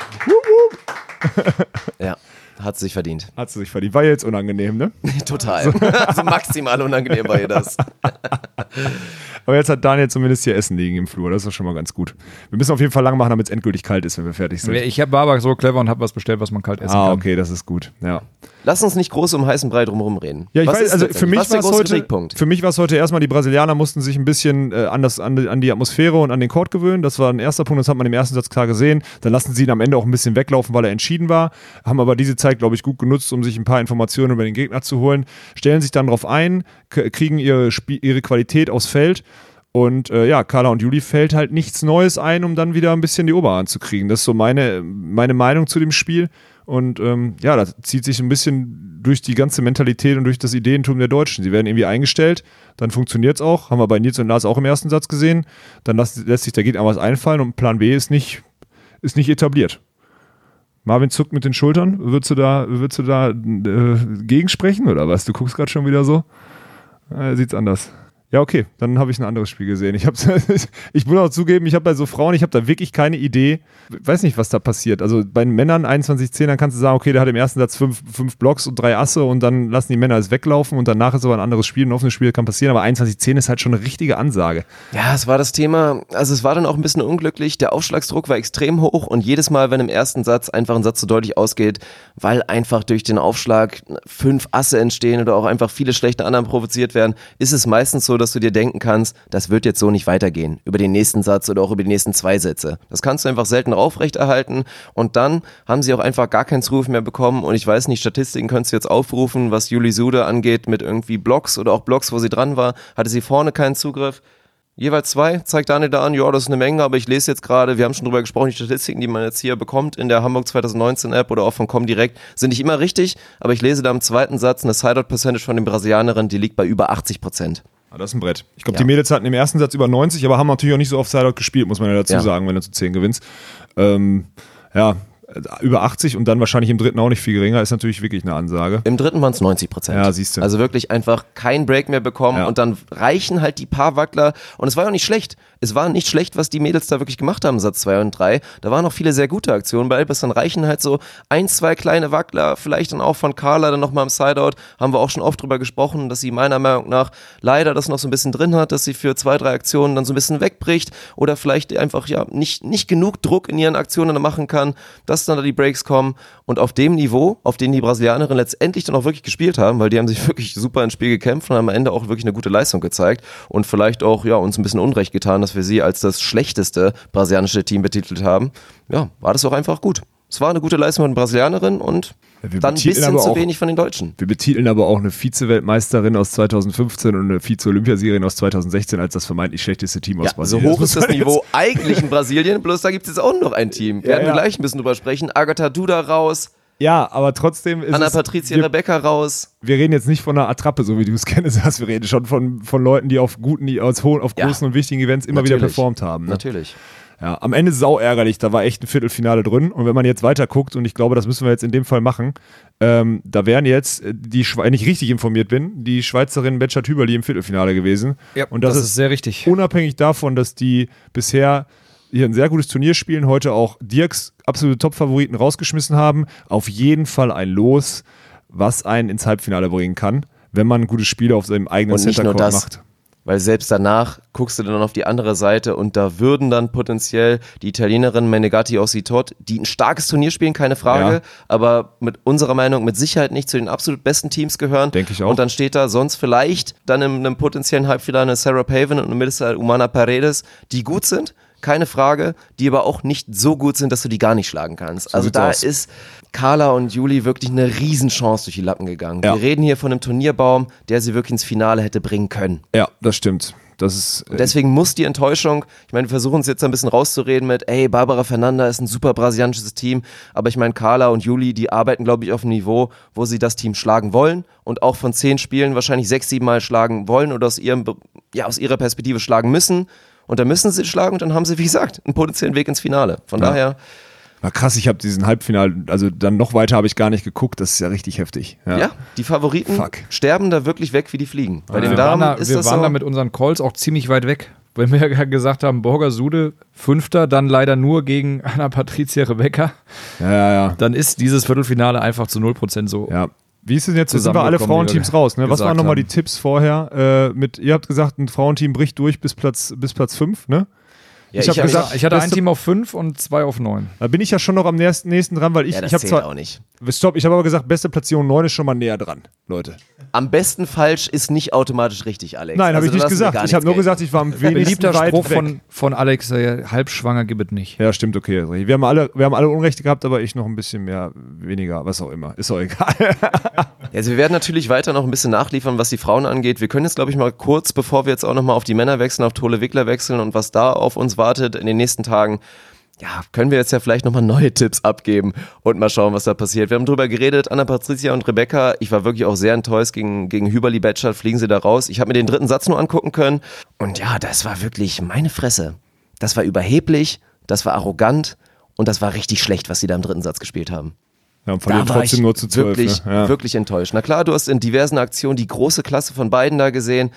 Ja. Hat sie sich verdient. Hat sie sich verdient. War jetzt unangenehm, ne? Total. also maximal unangenehm war ihr das. Aber jetzt hat Daniel zumindest hier Essen liegen im Flur. Das ist doch schon mal ganz gut. Wir müssen auf jeden Fall lang machen, damit es endgültig kalt ist, wenn wir fertig sind. Ich war aber so clever und habe was bestellt, was man kalt essen Ah, kann. okay, das ist gut. Ja. Lass uns nicht groß um heißen Brei drumherum reden. Ja, ich Was weiß, ist also für mich war es heute, für mich war es heute erstmal, die Brasilianer mussten sich ein bisschen äh, an, das, an, die- an die Atmosphäre und an den Court gewöhnen. Das war ein erster Punkt, das hat man im ersten Satz klar gesehen. Dann lassen sie ihn am Ende auch ein bisschen weglaufen, weil er entschieden war. Haben aber diese Zeit, glaube ich, gut genutzt, um sich ein paar Informationen über den Gegner zu holen. Stellen sich dann darauf ein, kriegen ihre, ihre Qualität aufs Feld. Und äh, ja, Carla und Juli fällt halt nichts Neues ein, um dann wieder ein bisschen die Oberhand zu kriegen. Das ist so meine, meine Meinung zu dem Spiel. Und ähm, ja, das zieht sich ein bisschen durch die ganze Mentalität und durch das Ideentum der Deutschen. Sie werden irgendwie eingestellt, dann funktioniert es auch. Haben wir bei Nils und Lars auch im ersten Satz gesehen. Dann lässt, lässt sich der Gegner was einfallen und Plan B ist nicht, ist nicht etabliert. Marvin zuckt mit den Schultern. Würdest du da, würdest du da äh, gegensprechen oder was? Du guckst gerade schon wieder so. Äh, sieht's anders. Ja, okay, dann habe ich ein anderes Spiel gesehen. Ich, ich muss auch zugeben, ich habe bei so Frauen, ich habe da wirklich keine Idee. Weiß nicht, was da passiert. Also bei Männern 21-10, dann kannst du sagen, okay, der hat im ersten Satz fünf, fünf Blocks und drei Asse und dann lassen die Männer es weglaufen und danach ist aber ein anderes Spiel, ein offenes Spiel kann passieren, aber 21-10 ist halt schon eine richtige Ansage. Ja, es war das Thema, also es war dann auch ein bisschen unglücklich, der Aufschlagsdruck war extrem hoch und jedes Mal, wenn im ersten Satz einfach ein Satz so deutlich ausgeht, weil einfach durch den Aufschlag fünf Asse entstehen oder auch einfach viele schlechte Annahmen provoziert werden, ist es meistens so, dass du dir denken kannst, das wird jetzt so nicht weitergehen, über den nächsten Satz oder auch über die nächsten zwei Sätze. Das kannst du einfach selten aufrechterhalten und dann haben sie auch einfach gar keinen Zuruf mehr bekommen und ich weiß nicht, Statistiken könntest du jetzt aufrufen, was Juli Sude angeht mit irgendwie Blocks oder auch Blocks, wo sie dran war, hatte sie vorne keinen Zugriff. Jeweils zwei, zeigt Daniel da an, ja, das ist eine Menge, aber ich lese jetzt gerade, wir haben schon drüber gesprochen, die Statistiken, die man jetzt hier bekommt in der Hamburg 2019 App oder auch von Comdirect, sind nicht immer richtig, aber ich lese da im zweiten Satz eine Sideout-Percentage von den Brasilianerinnen, die liegt bei über 80 Prozent. Ah, das ist ein Brett. Ich glaube, Ja. die Mädels hatten im ersten Satz über 90, aber haben natürlich auch nicht so oft Sideout gespielt, muss man ja dazu Ja. sagen, wenn du zu 10 gewinnst. Ähm, ja, über 80 und dann wahrscheinlich im dritten auch nicht viel geringer, ist natürlich wirklich eine Ansage. Im dritten waren es 90 Prozent. Ja, siehst du. Also wirklich einfach kein Break mehr bekommen Ja. und dann reichen halt die paar Wackler. Und es war ja auch nicht schlecht. Es war nicht schlecht, was die Mädels da wirklich gemacht haben, Satz 2 und 3. Da waren noch viele sehr gute Aktionen bei Elbis. Dann reichen halt so ein, zwei kleine Wackler, vielleicht dann auch von Carla dann nochmal im Sideout. Haben wir auch schon oft drüber gesprochen, dass sie meiner Meinung nach leider das noch so ein bisschen drin hat, dass sie für zwei, drei Aktionen dann so ein bisschen wegbricht oder vielleicht einfach ja nicht, nicht genug Druck in ihren Aktionen machen kann, dass dann da die Breaks kommen. Und auf dem Niveau, auf dem die Brasilianerinnen letztendlich dann auch wirklich gespielt haben, weil die haben sich wirklich super ins Spiel gekämpft und haben am Ende auch wirklich eine gute Leistung gezeigt und vielleicht auch ja uns ein bisschen Unrecht getan, dass wir sie als das schlechteste brasilianische Team betitelt haben. Ja, war das auch einfach gut. Es war eine gute Leistung von den Brasilianerinnen und wir dann ein bisschen zu auch- wenig von den Deutschen. Wir betiteln aber auch eine Vize-Weltmeisterin aus 2015 und eine Vize-Olympiasiegerin aus 2016 als das vermeintlich schlechteste Team aus Ja, so Brasilien. hoch ist das Niveau eigentlich in Brasilien, bloß da gibt es jetzt auch noch ein Team. Werden Ja, wir ja. gleich ein bisschen drüber sprechen. Agatha Duda raus, Ja, aber trotzdem ist Anna Patricia wir, Rebecca raus. wir reden jetzt nicht von einer Attrappe, so wie du es kennst, hast. Wir reden schon von, von Leuten, die auf guten, aus hohen, auf Ja. großen und wichtigen Events immer wieder Natürlich. performt haben. Ne? Natürlich. Ja, am Ende sau ärgerlich, da war echt ein Viertelfinale drin. Und wenn man jetzt weiter guckt, und ich glaube, das müssen wir jetzt in dem Fall machen, ähm, da wären jetzt, äh, die, wenn ich richtig informiert bin, die Schweizerin Betschat Hüberli im Viertelfinale gewesen. und das, ist sehr richtig. unabhängig davon, dass die bisher hier ein sehr gutes Turnier spielen, heute auch Dirks absolute Top-Favoriten rausgeschmissen haben, auf jeden Fall ein Los, was einen ins Halbfinale bringen kann, wenn man gute Spiele auf seinem eigenen Center macht. Weil selbst danach guckst du dann auf die andere Seite und da würden dann potenziell die Italienerin Menegatti Ossitot, die ein starkes Turnier spielen, keine Frage, Ja. aber mit unserer Meinung mit Sicherheit nicht zu den absolut besten Teams gehören. Denke ich auch. Und dann steht da sonst vielleicht dann in einem potenziellen Halbfinale eine Sarah Paven und eine Melissa Umana Paredes, die gut sind, keine Frage, die aber auch nicht so gut sind, dass du die gar nicht schlagen kannst. also sieht's da aus. ist Carla und Juli wirklich eine Riesenchance durch die Lappen gegangen. Ja. Wir reden hier von einem Turnierbaum, der sie wirklich ins Finale hätte bringen können. Ja, das stimmt. Das ist äh, Deswegen muss die Enttäuschung, ich meine, wir versuchen uns jetzt ein bisschen rauszureden mit, ey, Barbara Fernanda ist ein super brasilianisches Team, aber ich meine, Carla und Juli, die arbeiten, glaube ich, auf einem Niveau, wo sie das Team schlagen wollen und auch von zehn Spielen wahrscheinlich sechs, sieben Mal schlagen wollen oder aus, ihrem, ja, aus ihrer Perspektive schlagen müssen. Und dann müssen sie schlagen und dann haben sie, wie gesagt, einen potenziellen Weg ins Finale. Von Ja. daher, war krass, ich habe diesen Halbfinale, also dann noch weiter habe ich gar nicht geguckt, das ist ja richtig heftig. ja, die Favoriten Fuck. sterben da wirklich weg wie die Fliegen. Bei den wir Damen waren, da, ist wir das waren so. da mit unseren Calls auch ziemlich weit weg. wenn wir ja gesagt haben, Borger Sude, Fünfter, dann leider nur gegen Anna Patricia Rebecca, Ja, ja, ja. dann ist dieses Viertelfinale einfach zu 0% so. ja. Wie ist denn jetzt? Jetzt sind wir alle Frauenteams raus. Ne? Was waren nochmal die Tipps vorher? Äh, mit, ihr habt gesagt, ein Frauenteam bricht durch bis Platz, bis Platz 5, ne? Ja, Ich hab hab gesagt, mich- Ich hatte ein Team auf 5 und zwei auf 9. Da bin ich ja schon noch am nächsten, nächsten dran, weil ich, ja, ich habe zwar. auch nicht. Stopp, ich habe aber gesagt, beste Platzierung 9 ist schon mal näher dran, Leute. Am besten falsch ist nicht automatisch richtig, Alex. Nein, habe Also ich da nicht gesagt. Ich habe nur gesagt, ich war am wenigsten Beliebter weit Spruch weg. von, von Alex, äh, halbschwanger gibt es nicht. Ja, stimmt, okay. Wir haben, alle, wir haben alle Unrechte gehabt, aber ich noch ein bisschen mehr, weniger, was auch immer. Ist auch egal. Also wir werden natürlich weiter noch ein bisschen nachliefern, was die Frauen angeht. Wir können jetzt, glaube ich, mal kurz, bevor wir jetzt auch nochmal auf die Männer wechseln, auf Tole Wickler wechseln und was da auf uns wartet in den nächsten Tagen, ja, können wir jetzt ja vielleicht nochmal neue Tipps abgeben und mal schauen, was da passiert. Wir haben drüber geredet, Anna Patricia und Rebecca. Ich war wirklich auch sehr enttäuscht gegen, gegen Hüberli Betschert, fliegen sie da raus. Ich habe mir den dritten Satz nur angucken können und ja, das war wirklich meine Fresse. Das war überheblich, das war arrogant und das war richtig schlecht, was sie da im dritten Satz gespielt haben. Ja, und verlieren Da war trotzdem ich nur zu 12. wirklich, ne? ja. wirklich enttäuscht. Na klar, du hast in diversen Aktionen die große Klasse von beiden da gesehen.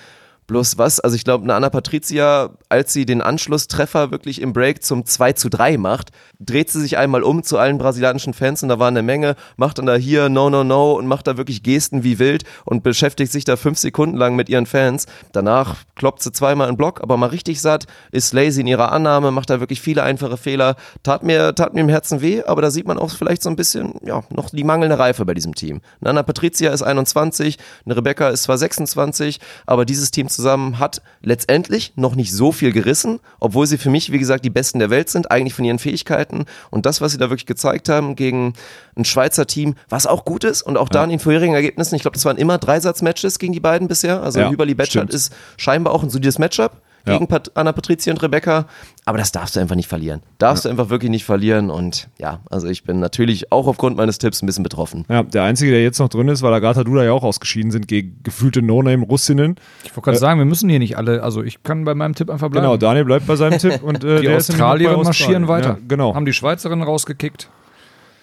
Bloß was, also ich glaube, eine Anna Patricia, als sie den Anschlusstreffer wirklich im Break zum 2 zu 3 macht, dreht sie sich einmal um zu allen brasilianischen Fans und da war eine Menge, macht dann da hier No, No, No und macht da wirklich Gesten wie wild und beschäftigt sich da fünf Sekunden lang mit ihren Fans. Danach kloppt sie zweimal einen Block, aber mal richtig satt, ist lazy in ihrer Annahme, macht da wirklich viele einfache Fehler. Tat mir, tat mir im Herzen weh, aber da sieht man auch vielleicht so ein bisschen, ja, noch die mangelnde Reife bei diesem Team. Eine Anna Patricia ist 21, eine Rebecca ist zwar 26, aber dieses Team zusammen hat letztendlich noch nicht so viel gerissen, obwohl sie für mich, wie gesagt, die Besten der Welt sind, eigentlich von ihren Fähigkeiten. Und das, was sie da wirklich gezeigt haben gegen ein Schweizer Team, was auch gut ist und auch da in den vorherigen Ergebnissen, ich glaube, das waren immer Dreisatzmatches gegen die beiden bisher. Also Ja, Hüberli Betschart stimmt. ist scheinbar auch ein solides Matchup Ja. gegen Pat Anna Patricia und Rebecca. Aber das darfst du einfach nicht verlieren. Darfst du einfach wirklich nicht verlieren. Und ja, also ich bin natürlich auch aufgrund meines Tipps ein bisschen betroffen. Ja, der Einzige, der jetzt noch drin ist, weil Agatha Duda ja auch ausgeschieden sind gegen gefühlte No-Name-Russinnen. Ich wollte gerade sagen, wir müssen hier nicht alle, also ich kann bei meinem Tipp einfach bleiben. Genau, Daniel bleibt bei seinem Tipp und äh, die Australien. marschieren weiter. Ja, genau. Haben die Schweizerinnen rausgekickt.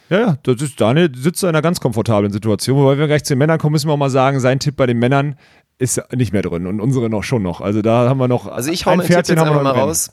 Ja, ja, das ist, Daniel sitzt in einer ganz komfortablen Situation. Wobei wir gleich zu den Männern kommen, müssen wir auch mal sagen, sein Tipp bei den Männern ist nicht mehr drin und unsere noch schon noch. Also da haben wir noch Also ich hau ein jetzt Pferdchen wir einfach mal raus.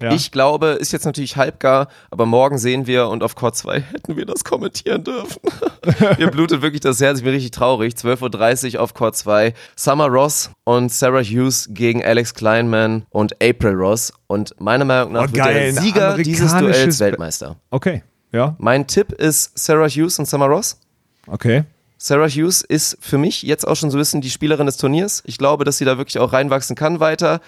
Ja. Ich glaube, ist jetzt natürlich halbgar, aber morgen sehen wir und auf Court 2 hätten wir das kommentieren dürfen. Mir blutet wirklich das Herz, ich bin richtig traurig. 12.30 Uhr auf Court 2. Summer Ross und Sarah Hughes gegen Alex Kleinman und April Ross. Und meiner Meinung nach Oh, wird geil, der Sieger dieses Duells Weltmeister. Okay, ja, Mein Tipp ist Sarah Hughes und Summer Ross. okay. Sarah Hughes ist für mich jetzt auch schon so ein bisschen die Spielerin des Turniers. Ich glaube, dass sie da wirklich auch reinwachsen kann weiter.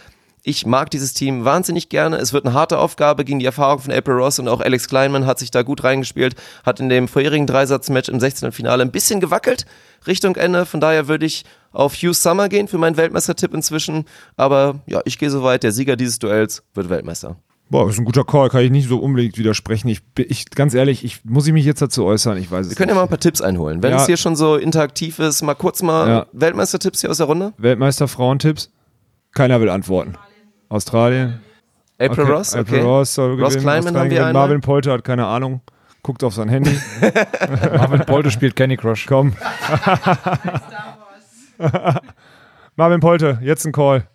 Ich mag dieses Team wahnsinnig gerne. Es wird eine harte Aufgabe gegen die Erfahrung von April Ross und auch Alex Kleinman hat sich da gut reingespielt, hat in dem vorherigen Dreisatzmatch im 16. Finale ein bisschen gewackelt Richtung Ende. Von daher würde ich auf Hughes Summer gehen für meinen Weltmeistertipp inzwischen. Aber ja, ich gehe soweit. Der Sieger dieses Duells wird Weltmeister. Boah, ist ein guter Call, kann ich nicht so unbedingt widersprechen. Ich, ich ganz ehrlich, ich muss ich mich jetzt dazu äußern, ich weiß es Wir können ja nicht. mal ein paar Tipps einholen. Wenn Ja. es hier schon so interaktiv ist, mal kurz mal Ja. Weltmeistertipps hier aus der Runde. Weltmeister Frauentipps? Keiner will antworten. Australien? April Okay, Ross, okay. April Ross soll Ross gewinnen. Kleinman haben wir einmal. Marvin Polter hat keine Ahnung, guckt auf sein Handy. Marvin Polte spielt Candy Crush. Komm. Marvin Polte, jetzt ein Call.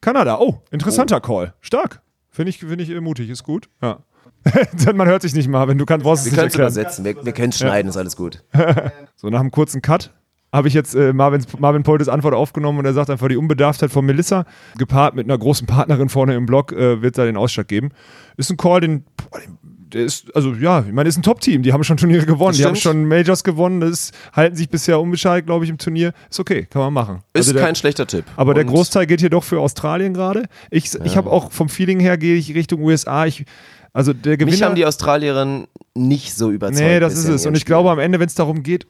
Kanada, oh, interessanter Call. Stark. Finde ich, find ich äh, mutig, ist gut. Ja. Man hört sich nicht, Marvin, du kannst, brauchst es Wir nicht können es erklären. übersetzen, wir, wir können es schneiden, ist alles gut. So, nach einem kurzen Cut habe ich jetzt äh, Marvins, Marvin Poltes Antwort aufgenommen und er sagt einfach, die Unbedarftheit von Melissa, gepaart mit einer großen Partnerin vorne im Block, äh, wird da den Ausschlag geben. Ist ein Call, den, boah, den der ist, also ja, ich meine, ist ein Top-Team. Die haben schon Turniere gewonnen, die haben schon Majors gewonnen, das halten sich bisher unbeschadet, glaube ich, im Turnier. Ist okay, kann man machen. Ist Also der- kein schlechter Tipp. aber der Und Großteil geht hier doch für Australien gerade. Ich, ich habe auch vom Feeling her gehe ich Richtung USA. Ich, also der Gewinner. Mich haben die Australierierinnen nicht so überzeugt. nee, das ist es. Und ich glaube, am Ende, wenn es darum geht,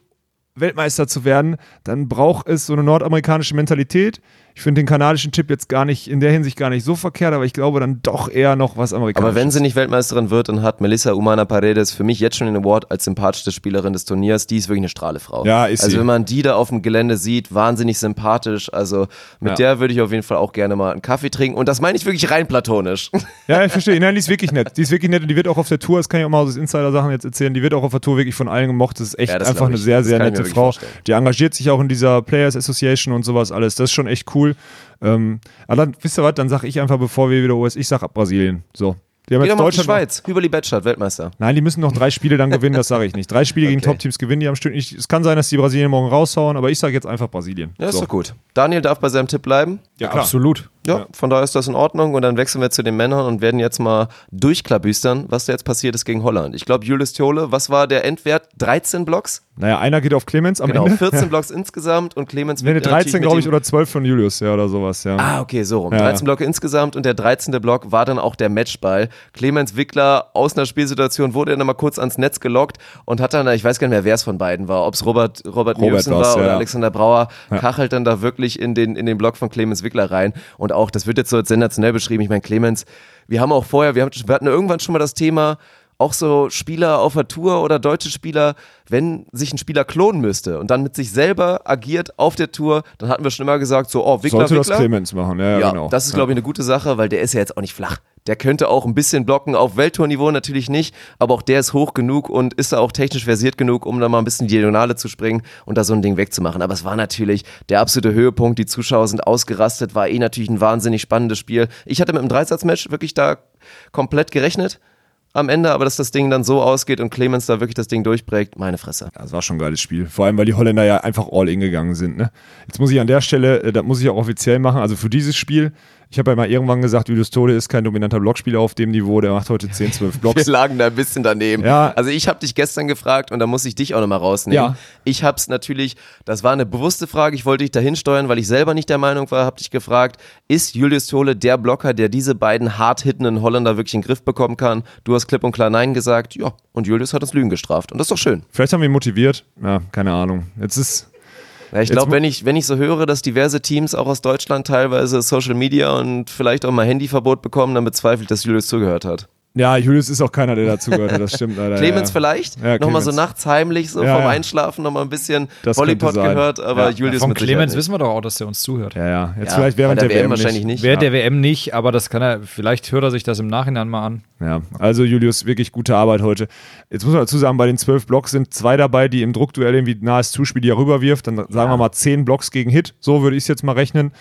Weltmeister zu werden, dann braucht es so eine nordamerikanische Mentalität. Ich finde den kanadischen Tipp jetzt gar nicht, in der Hinsicht gar nicht so verkehrt, aber ich glaube dann doch eher noch was amerikanisches. Aber wenn sie nicht Weltmeisterin wird, dann hat Melissa Umana Paredes für mich jetzt schon den Award als sympathischste Spielerin des Turniers. Die ist wirklich eine Strahlefrau. Ja, ist Also sie. wenn man die da auf dem Gelände sieht, wahnsinnig sympathisch. Also mit Ja. der würde ich auf jeden Fall auch gerne mal einen Kaffee trinken. Und das meine ich wirklich rein platonisch. Ja, ich verstehe. Nein, die ist wirklich nett. Die ist wirklich nett und die wird auch auf der Tour, das kann ich auch mal aus Insider-Sachen jetzt erzählen, die wird auch auf der Tour wirklich von allen gemocht. Das ist echt Ja, das einfach eine sehr, Das sehr nette Frau. vorstellen. Die engagiert sich auch in dieser Players Association und sowas alles. Das ist schon echt cool. Cool. Ähm, aber dann, wisst ihr was, dann sag ich einfach, bevor wir wieder US, ich sag ab Brasilien. So. Die haben Geh jetzt doch mal auf die Deutschland. Schweiz. Hüberli Bettstadt, Weltmeister. Nein, die müssen noch drei Spiele dann gewinnen, das sage ich nicht. Drei Spiele gegen Okay. Top-Teams gewinnen die am Stück nicht. Es kann sein, dass die Brasilien morgen raushauen, aber ich sage jetzt einfach Brasilien. Ja, ist so. doch gut. Daniel darf bei seinem Tipp bleiben. Ja, klar. Absolut. Ja, von daher ist das in Ordnung. Und dann wechseln wir zu den Männern und werden jetzt mal durchklabüstern, was da jetzt passiert ist gegen Holland. Ich glaube, Julius Thiole, was war der Endwert? 13 Blocks? Naja, einer geht auf Clemens am Genau, Ende. 14 Blocks insgesamt und Clemens Nee, wird 13, natürlich mit glaube ich, oder 12 von Julius, ja, oder sowas, ja. Ah, okay, so rum. Ja, 13 ja. Blöcke insgesamt und der 13. Block war dann auch der Matchball. Clemens Wickler aus einer Spielsituation wurde dann mal kurz ans Netz gelockt und hat dann, ich weiß gar nicht mehr, wer es von beiden war, ob es Robert, Robert, Robert Nielsen war oder ja. Alexander Brauer, kachelt dann da wirklich in den, in den Block von Clemens Wickler rein. Und auch, das wird jetzt so sensationell beschrieben. Ich meine, Clemens, wir haben auch vorher, wir, haben, wir hatten irgendwann schon mal das Thema, auch so Spieler auf der Tour oder deutsche Spieler, wenn sich ein Spieler klonen müsste und dann mit sich selber agiert auf der Tour, dann hatten wir schon immer gesagt, so, oh, Wickler, Sollte das Wickler. Clemens machen, ja, ja, Ja, genau. das ist, glaube ich, eine gute Sache, weil der ist ja jetzt auch nicht flach. Der könnte auch ein bisschen blocken, auf Welttourniveau natürlich nicht, aber auch der ist hoch genug und ist da auch technisch versiert genug, um da mal ein bisschen die Diagonale zu springen und da so ein Ding wegzumachen. Aber es war natürlich der absolute Höhepunkt. Die Zuschauer sind ausgerastet, war eh natürlich ein wahnsinnig spannendes Spiel. Ich hatte mit dem Dreisatzmatch wirklich da komplett gerechnet am Ende, aber dass das Ding dann so ausgeht und Clemens da wirklich das Ding durchprägt, meine Fresse. Das war schon ein geiles Spiel. Vor allem, weil die Holländer ja einfach all in gegangen sind. Ne? Jetzt muss ich an der Stelle, äh, das muss ich auch offiziell machen, also für dieses Spiel, ich habe ja mal irgendwann gesagt, Julius Tode ist kein dominanter Blockspieler auf dem Niveau, der macht heute 10, 12 Blocks. Wir lagen da ein bisschen daneben. Ja. Also ich habe dich gestern gefragt und da muss ich dich auch nochmal rausnehmen. Ja. Ich habe es natürlich, das war eine bewusste Frage, ich wollte dich dahin steuern, weil ich selber nicht der Meinung war, habe dich gefragt, ist Julius Tole der Blocker, der diese beiden hart hittenden Holländer wirklich in den Griff bekommen kann? Du hast klipp und klar Nein gesagt, ja, und Julius hat uns Lügen gestraft und das ist doch schön. Vielleicht haben wir ihn motiviert. Ja, keine Ahnung. Jetzt ist, Ja, ich glaube, wenn ich, wenn ich so höre, dass diverse Teams auch aus Deutschland teilweise Social Media und vielleicht auch mal Handyverbot bekommen, dann bezweifle ich, dass Julius zugehört hat. Ja, Julius ist auch keiner, der dazugehört hat, das stimmt leider. Clemens ja. vielleicht? Ja, nochmal so nachts heimlich, so Ja, vorm ja. Einschlafen nochmal ein bisschen Das gehört, aber Ja. Julius Von mit Sicherheit Clemens nicht. wissen wir doch auch, dass er uns zuhört. Ja, ja. Jetzt Ja, vielleicht während bei der, WM wahrscheinlich nicht. Während der WM nicht, aber das kann er, vielleicht hört er sich das im Nachhinein mal an. Ja, also Julius, wirklich gute Arbeit heute. Jetzt muss man dazu sagen, bei den zwölf Blocks sind zwei dabei, die im Druckduell irgendwie nahes Zuspiel, die er rüberwirft. Dann sagen wir mal zehn Blocks gegen Hit, so würde ich es jetzt mal rechnen.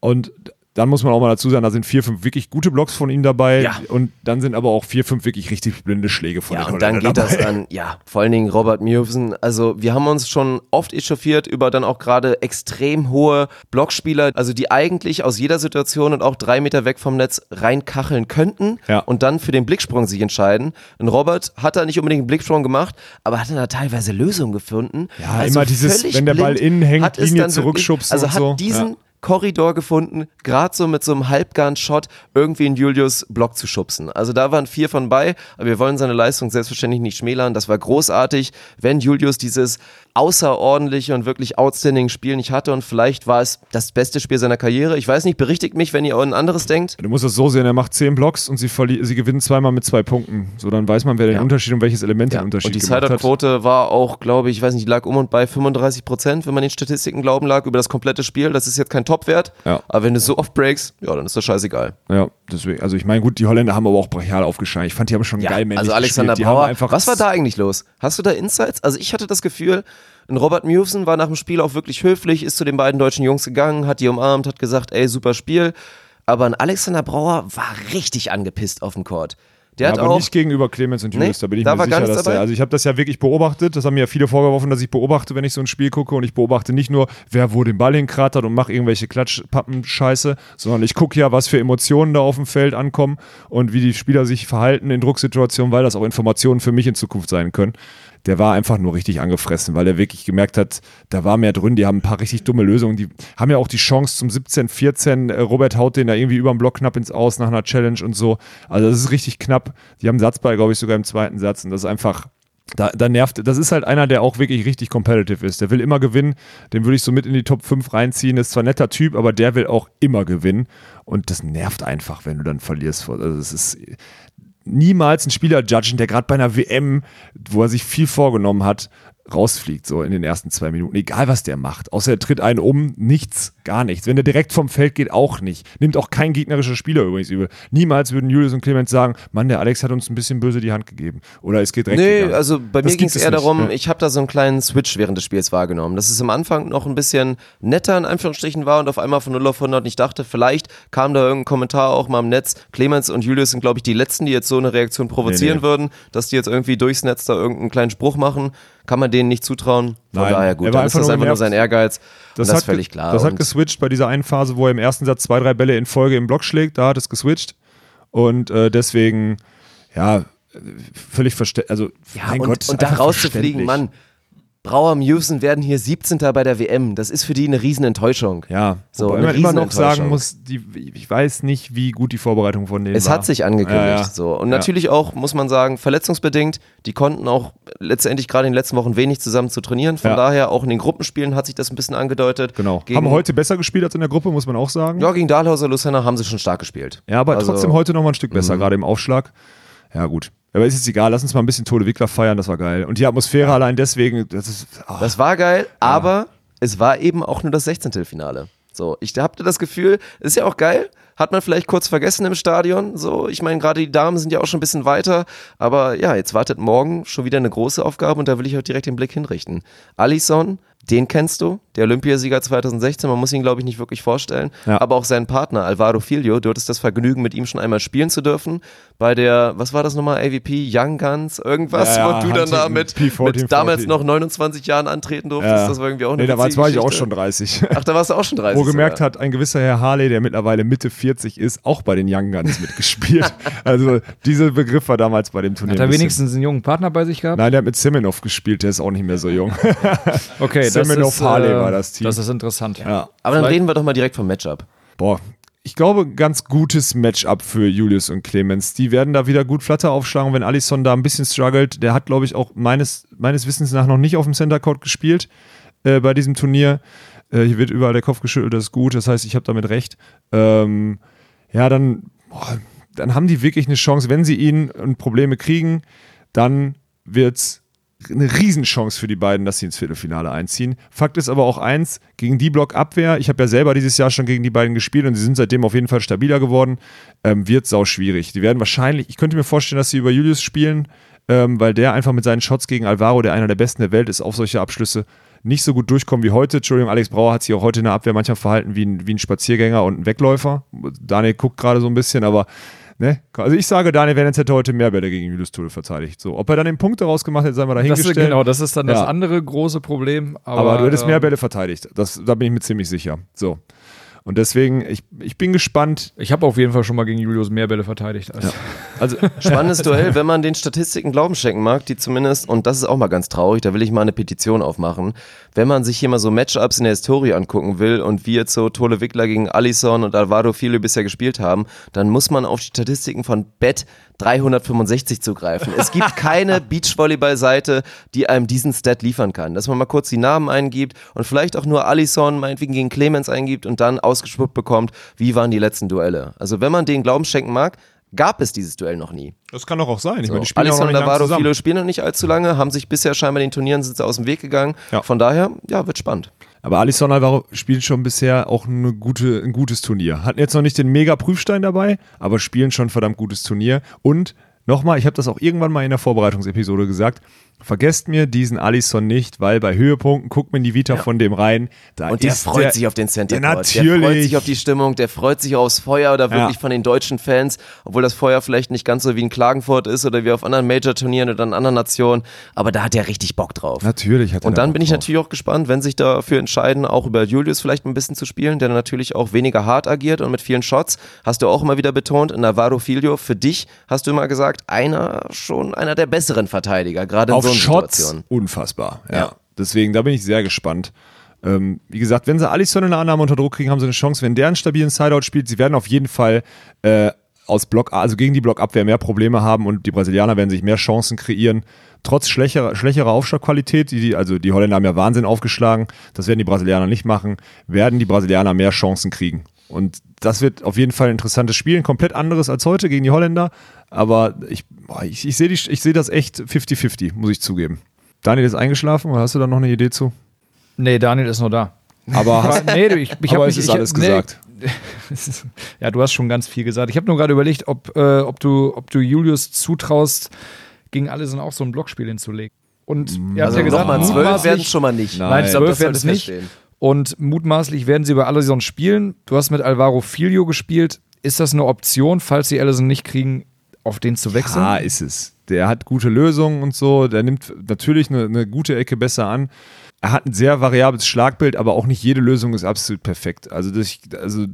Und dann muss man auch mal dazu sagen, da sind vier, fünf wirklich gute Blocks von ihm dabei. Ja. Und dann sind aber auch vier, fünf wirklich richtig blinde Schläge von Ja, und dann geht das dabei. an, ja, vor allen Dingen Robert Mewsen. Also, wir haben uns schon oft echauffiert über dann auch gerade extrem hohe Blockspieler, also die eigentlich aus jeder Situation und auch drei Meter weg vom Netz reinkacheln könnten Ja. und dann für den Blicksprung sich entscheiden. Und Robert hat da nicht unbedingt einen Blicksprung gemacht, aber hat dann da teilweise Lösungen gefunden. Ja, immer dieses, wenn der Ball innen hängt, Linie zurückschubsen Also und hat so. diesen Ja. Korridor gefunden, gerade so mit so einem Halbgarn-Shot irgendwie in Julius Block zu schubsen. Also da waren vier von bei, aber wir wollen seine Leistung selbstverständlich nicht schmälern. Das war großartig, wenn Julius dieses außerordentliche und wirklich outstanding Spiel nicht hatte und vielleicht war es das beste Spiel seiner Karriere. Ich weiß nicht, berichtigt mich, wenn ihr ein anderes denkt. Du musst es so sehen, er macht zehn Blocks und sie, sie gewinnen zweimal mit zwei Punkten. So, dann weiß man, wer den Ja. Unterschied und welches Element Ja. den Unterschied Und die gemacht hat. Sideout-Quote war auch, glaube ich, ich weiß nicht, lag um und bei 35 Prozent, wenn man den Statistiken glauben lag, über das komplette Spiel. Das ist jetzt kein Topwert, Ja. aber wenn du so oft breaks, ja, dann ist das scheißegal. Ja, deswegen, also ich meine, gut, die Holländer haben aber auch brachial aufgeschlagen. Ich fand, die haben schon geil männlich Also Alexander gespielt. Einfach was war da eigentlich los? Hast du da Insights? Also ich hatte das Gefühl, ein Robert Mewson war nach dem Spiel auch wirklich höflich, ist zu den beiden deutschen Jungs gegangen, hat die umarmt, hat gesagt, ey, super Spiel. Aber ein Alexander Brauer war richtig angepisst auf dem Court. Der Ja, hat aber auch, nicht gegenüber Clemens und Julius, Nee, da bin ich da mir sicher, dass der, dabei? also ich habe das ja wirklich beobachtet, das haben mir ja viele vorgeworfen, dass ich beobachte, wenn ich so ein Spiel gucke und ich beobachte nicht nur, wer wo den Ball hinkratert und mache irgendwelche Klatschpappen-Scheiße, sondern ich gucke ja, was für Emotionen da auf dem Feld ankommen und wie die Spieler sich verhalten in Drucksituationen, weil das auch Informationen für mich in Zukunft sein können. Der war einfach nur richtig angefressen, weil er wirklich gemerkt hat, da war mehr drin, die haben ein paar richtig dumme Lösungen, die haben ja auch die Chance zum 17, 14, äh, Robert haut den da irgendwie über den Block knapp ins Aus nach einer Challenge und so. Also das ist richtig knapp. Die haben Satzball, glaube ich, sogar im zweiten Satz und das ist einfach, da, da nervt, das ist halt einer, der auch wirklich richtig competitive ist. Der will immer gewinnen. Den würde ich so mit in die Top 5 reinziehen. Ist zwar ein netter Typ, aber der will auch immer gewinnen. Und das nervt einfach, wenn du dann verlierst. Also es ist niemals ein Spieler judgen, der gerade bei einer WM, wo er sich viel vorgenommen hat, rausfliegt, so in den ersten zwei Minuten. Egal, was der macht. Außer er tritt einen um, nichts, gar nichts. Wenn der direkt vom Feld geht, auch nicht. Nimmt auch kein gegnerischer Spieler übrigens übel. Niemals würden Julius und Clemens sagen, Mann, der Alex hat uns ein bisschen böse die Hand gegeben. Oder es geht direkt Nee, gegangen. also bei Das mir ging es eher nicht, darum, ja. ich habe da so einen kleinen Switch während des Spiels wahrgenommen. Dass es am Anfang noch ein bisschen netter in Anführungsstrichen war und auf einmal von 0 auf 100 und ich dachte, vielleicht kam da irgendein Kommentar auch mal im Netz. Clemens und Julius sind, glaube ich, die Letzten, die jetzt so eine Reaktion provozieren Nee, nee. würden, dass die jetzt irgendwie durchs Netz da irgendeinen kleinen Spruch machen. Kann man denen nicht zutrauen. Von Nein, daher gut, war dann ist einfach das nur einfach nur sein Ehrgeiz. und das ist völlig klar. Das hat geswitcht bei dieser einen Phase, wo er im ersten Satz zwei, drei Bälle in Folge im Block schlägt. Da hat es geswitcht. Und äh, deswegen, ja, völlig verständlich. Also, Ja, mein und, Gott, und da rauszufliegen. Mann. Brauer Musen werden hier 17. bei der WM. Das ist für die eine Riesenenttäuschung. Ja, So, wobei man immer noch sagen muss, die, ich weiß nicht, wie gut die Vorbereitung von denen Es war. hat sich angekündigt. Ja, ja. So. Und Ja. natürlich auch, muss man sagen, verletzungsbedingt. Die konnten auch letztendlich gerade in den letzten Wochen wenig zusammen zu trainieren. Von daher auch in den Gruppenspielen hat sich das ein bisschen angedeutet. Genau. Gegen, Haben heute besser gespielt als in der Gruppe, muss man auch sagen. ja, gegen Dahlhauser Lucena haben sie schon stark gespielt. Ja, aber Also- trotzdem heute noch mal ein Stück besser, gerade im Aufschlag. Ja, gut. Aber ist jetzt egal, lass uns mal ein bisschen Tode Wickler feiern, das war geil. Und die Atmosphäre allein deswegen, das ist. ah. Das war geil, aber es war eben auch nur das 16. Finale. So, ich hatte das Gefühl, ist ja auch geil, hat man vielleicht kurz vergessen im Stadion. So, ich meine, gerade die Damen sind ja auch schon ein bisschen weiter, aber ja, jetzt wartet morgen schon wieder eine große Aufgabe und da will ich auch direkt den Blick hinrichten. Alisson, den kennst du, der Olympiasieger 2016, man muss ihn, glaube ich, nicht wirklich vorstellen, Ja. aber auch seinen Partner Alvaro Filho, du hattest das Vergnügen, mit ihm schon einmal spielen zu dürfen, bei der, was war das nochmal, AVP, Young Guns, irgendwas, Ja, ja, wo du dann da mit, Huntington, P14, mit damals 40. noch 29 Jahren antreten durftest, Ja. das war irgendwie auch eine Nee, da war, ich auch schon 30. Ach, da warst du auch schon 30. Wo gemerkt sogar. hat, ein gewisser Herr Harley, der mittlerweile Mitte 40 ist, auch bei den Young Guns mitgespielt. also dieser Begriff war damals bei dem Turnier. Hat er ein wenigstens einen jungen Partner bei sich gehabt? Nein, der hat mit Semenov gespielt, der ist auch nicht mehr so jung. Okay, das Semenov ist, Harley äh, war das Team. Das ist interessant. ja. Aber dann Vielleicht- reden wir doch mal direkt vom Matchup. Boah, ich glaube, ganz gutes Matchup für Julius und Clemens. Die werden da wieder gut Flatter aufschlagen, wenn Alisson da ein bisschen struggelt. Der hat, glaube ich, auch meines, meines Wissens nach noch nicht auf dem Center Court gespielt äh, bei diesem Turnier. Äh, hier wird überall der Kopf geschüttelt, das ist gut. Das heißt, ich habe damit recht. Ähm, ja, dann, boah, dann haben die wirklich eine Chance. Wenn sie ihn und Probleme kriegen, dann wird's eine Riesenchance für die beiden, dass sie ins Viertelfinale einziehen. Fakt ist aber auch eins, gegen die Blockabwehr, ich habe ja selber dieses Jahr schon gegen die beiden gespielt und sie sind seitdem auf jeden Fall stabiler geworden, ähm, wird sau schwierig. Die werden wahrscheinlich, ich könnte mir vorstellen, dass sie über Julius spielen, ähm, weil der einfach mit seinen Shots gegen Alvaro, der einer der besten der Welt ist, auf solche Abschlüsse nicht so gut durchkommen wie heute. Entschuldigung, Alex Brauer hat sich auch heute in der Abwehr manchmal verhalten wie ein, wie ein Spaziergänger und ein Wegläufer. Daniel guckt gerade so ein bisschen, aber Ne? Also ich sage, Daniel Wernitz hätte heute mehr Bälle gegen Julius Tude verteidigt. So, ob er dann den Punkt daraus gemacht hätte, sei mal Das dahingestellt. ist, genau, das ist dann das Ja. andere große Problem. Aber, Aber, du hättest mehr ähm, Bälle verteidigt. Das, da bin ich mir ziemlich sicher. So. Und deswegen, ich, ich bin gespannt. Ich habe auf jeden Fall schon mal gegen Julius mehr Bälle verteidigt. Als Also, Spannendes Duell, wenn man den Statistiken Glauben schenken mag, die zumindest, und das ist auch mal ganz traurig, da will ich mal eine Petition aufmachen, wenn man sich hier mal so Matchups in der Historie angucken will und wie jetzt so Tole Wickler gegen Alisson und Alvaro Filho bisher gespielt haben, dann muss man auf die Statistiken von Bet 365 zugreifen. Es gibt keine Beachvolleyball-Seite, die einem diesen Stat liefern kann. Dass man mal kurz die Namen eingibt und vielleicht auch nur Alisson meinetwegen gegen Clemens eingibt und dann ausgespuckt bekommt, wie waren die letzten Duelle. Also wenn man den Glauben schenken mag, gab es dieses Duell noch nie. das kann doch auch sein. Ich So. meine, die spielen auch noch. Filo spielen noch nicht allzu lange, haben sich bisher scheinbar in den Turnieren sind sie aus dem Weg gegangen. Ja. Von daher, ja, wird spannend. Aber Alisson Alvaro spielt schon bisher auch eine gute, ein gutes Turnier. Hatten jetzt noch nicht den Mega-Prüfstein dabei, aber spielen schon ein verdammt gutes Turnier. Und nochmal, ich habe das auch irgendwann mal in der Vorbereitungsepisode gesagt, vergesst mir diesen Alisson nicht, weil bei Höhepunkten guckt man die Vita von dem rein. Und der freut der, sich auf den Center Ja, Court. Der freut natürlich. sich auf die Stimmung, der freut sich aufs Feuer oder wirklich Ja. von den deutschen Fans, obwohl das Feuer vielleicht nicht ganz so wie in Klagenfurt ist oder wie auf anderen Major-Turnieren oder in anderen Nationen, aber da hat er richtig Bock drauf. Natürlich hat er Und da dann Bock bin ich natürlich auch gespannt, wenn sich dafür entscheiden, auch über Julius vielleicht ein bisschen zu spielen, der natürlich auch weniger hart agiert und mit vielen Shots. Hast du auch immer wieder betont, Navarro Filio, für dich hast du immer gesagt, einer schon einer der besseren Verteidiger, gerade in auf so Shots Situation. unfassbar. Ja. Ja. Deswegen, da bin ich sehr gespannt. Ähm, wie gesagt, wenn sie Alisson in der Annahme unter Druck kriegen, haben sie eine Chance. Wenn der einen stabilen Sideout spielt, sie werden auf jeden Fall äh, aus Block, also gegen die Blockabwehr mehr Probleme haben und die Brasilianer werden sich mehr Chancen kreieren. Trotz schwächerer, schwächerer Aufschlagqualität, die, die, also die Holländer haben ja Wahnsinn aufgeschlagen, das werden die Brasilianer nicht machen, werden die Brasilianer mehr Chancen kriegen. Und das wird auf jeden Fall ein interessantes Spiel, ein komplett anderes als heute gegen die Holländer. Aber ich, ich, ich sehe sehe das echt 50-50, muss ich zugeben. Daniel ist eingeschlafen oder hast du da noch eine Idee zu? Nee, Daniel ist noch da. Aber, hast, nee, du, ich, ich aber es mich, ist ich, alles nee, gesagt. ja, du hast schon ganz viel gesagt. Ich habe nur gerade überlegt, ob, äh, ob, du, ob du Julius zutraust, gegen alle sind auch so ein Blockspiel hinzulegen. Und ihr habt Also ja gesagt, nochmal zwölf werden es schon mal nicht. Nein, Nein, zwölf werden es nicht. Und mutmaßlich werden sie über Allison spielen. Du hast mit Alvaro Filio gespielt. Ist das eine Option, falls sie Allison nicht kriegen, auf den zu wechseln? Ja, ist es. Der hat gute Lösungen und so. Der nimmt natürlich eine, eine gute Ecke besser an. Er hat ein sehr variables Schlagbild, aber auch nicht jede Lösung ist absolut perfekt. Also das, also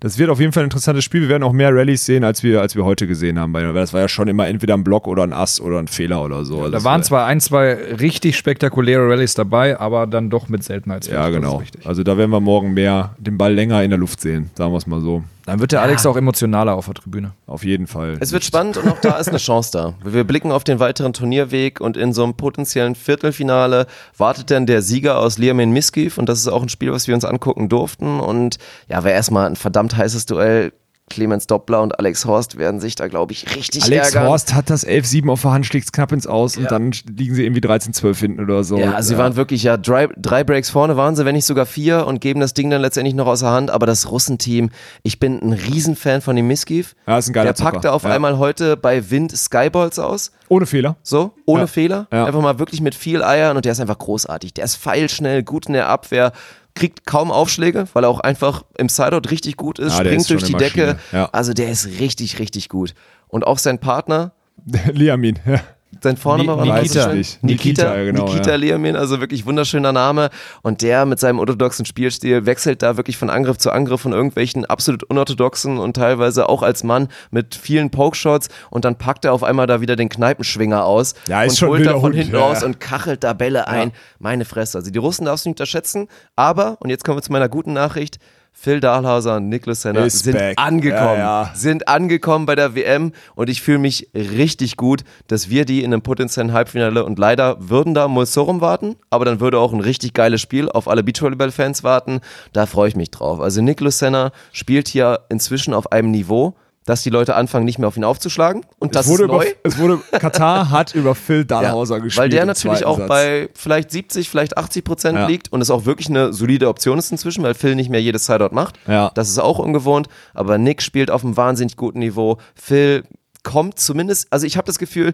das wird auf jeden Fall ein interessantes Spiel. Wir werden auch mehr Rallyes sehen, als wir, als wir heute gesehen haben. Weil das war ja schon immer entweder ein Block oder ein Ass oder ein Fehler oder so. Also da waren war- zwar ein, zwei richtig spektakuläre Rallyes dabei, aber dann doch mit Seltenheitswert. Ja, genau. Also da werden wir morgen mehr den Ball länger in der Luft sehen, sagen wir es mal so. Dann wird der Alex auch emotionaler auf der Tribüne. Auf jeden Fall. Es wird spannend und auch da ist eine Chance da. Wir blicken auf den weiteren Turnierweg und in so einem potenziellen Viertelfinale wartet dann der Sieger aus Liamin Miskiv und das ist auch ein Spiel, was wir uns angucken durften und ja, wäre erstmal ein verdammt heißes Duell. Clemens Doppler und Alex Horst werden sich da, glaube ich, richtig Alex ärgern. Horst hat das 11-7 auf der Hand, schlägt knapp ins Aus und dann liegen sie irgendwie 13-12 hinten oder so. Ja, sie waren wirklich ja drei, drei Breaks vorne waren sie, wenn nicht sogar vier und geben das Ding dann letztendlich noch aus der Hand. Aber das Russenteam, ich bin ein Riesenfan von dem Miskiv. Ja, ist ein geiler Der packte auf Ja. einmal heute bei Wind Skyballs aus. Ohne Fehler. So, ohne Ja. Fehler. Ja. Einfach mal wirklich mit viel Eiern und der ist einfach großartig. Der ist feilschnell, gut in der Abwehr, kriegt kaum Aufschläge, weil er auch einfach im Sideout richtig gut ist, Ja, der springt ist durch die Decke. Ja. Also der ist richtig, richtig gut. Und auch sein Partner, Liamin. Ja. Sein Vorname Ni- war Nikita. Nikita, Nikita, genau, Nikita ja. Liamin, also wirklich wunderschöner Name. Und der mit seinem orthodoxen Spielstil wechselt da wirklich von Angriff zu Angriff von irgendwelchen absolut unorthodoxen und teilweise auch als Mann mit vielen Pokeshots und dann packt er auf einmal da wieder den Kneipenschwinger aus Ja, ist und holt da von Hund, hinten ja, raus und kachelt da Bälle ein. Meine Fresse. Also die Russen darfst du nicht unterschätzen. Aber, und jetzt kommen wir zu meiner guten Nachricht, Phil Dahlhauser und Niklas Senna Is sind back. angekommen. Ja, ja. Sind angekommen bei der WM und ich fühle mich richtig gut, dass wir die in einem potenziellen Halbfinale und leider würden da Mulsorum warten, aber dann würde auch ein richtig geiles Spiel auf alle Beachvolleyball-Fans warten. Da freue ich mich drauf. Also Niklas Senna spielt hier inzwischen auf einem Niveau, dass die Leute anfangen, nicht mehr auf ihn aufzuschlagen und das es, wurde ist neu. über, es wurde, Katar hat über Phil Dahlhauser Ja, gespielt. weil der natürlich auch Satz. bei vielleicht 70, vielleicht 80 Prozent Ja. liegt und es auch wirklich eine solide Option ist inzwischen, weil Phil nicht mehr jedes Sideout macht. Ja. Das ist auch ungewohnt, aber Nick spielt auf einem wahnsinnig guten Niveau. Phil kommt zumindest, also ich habe das Gefühl,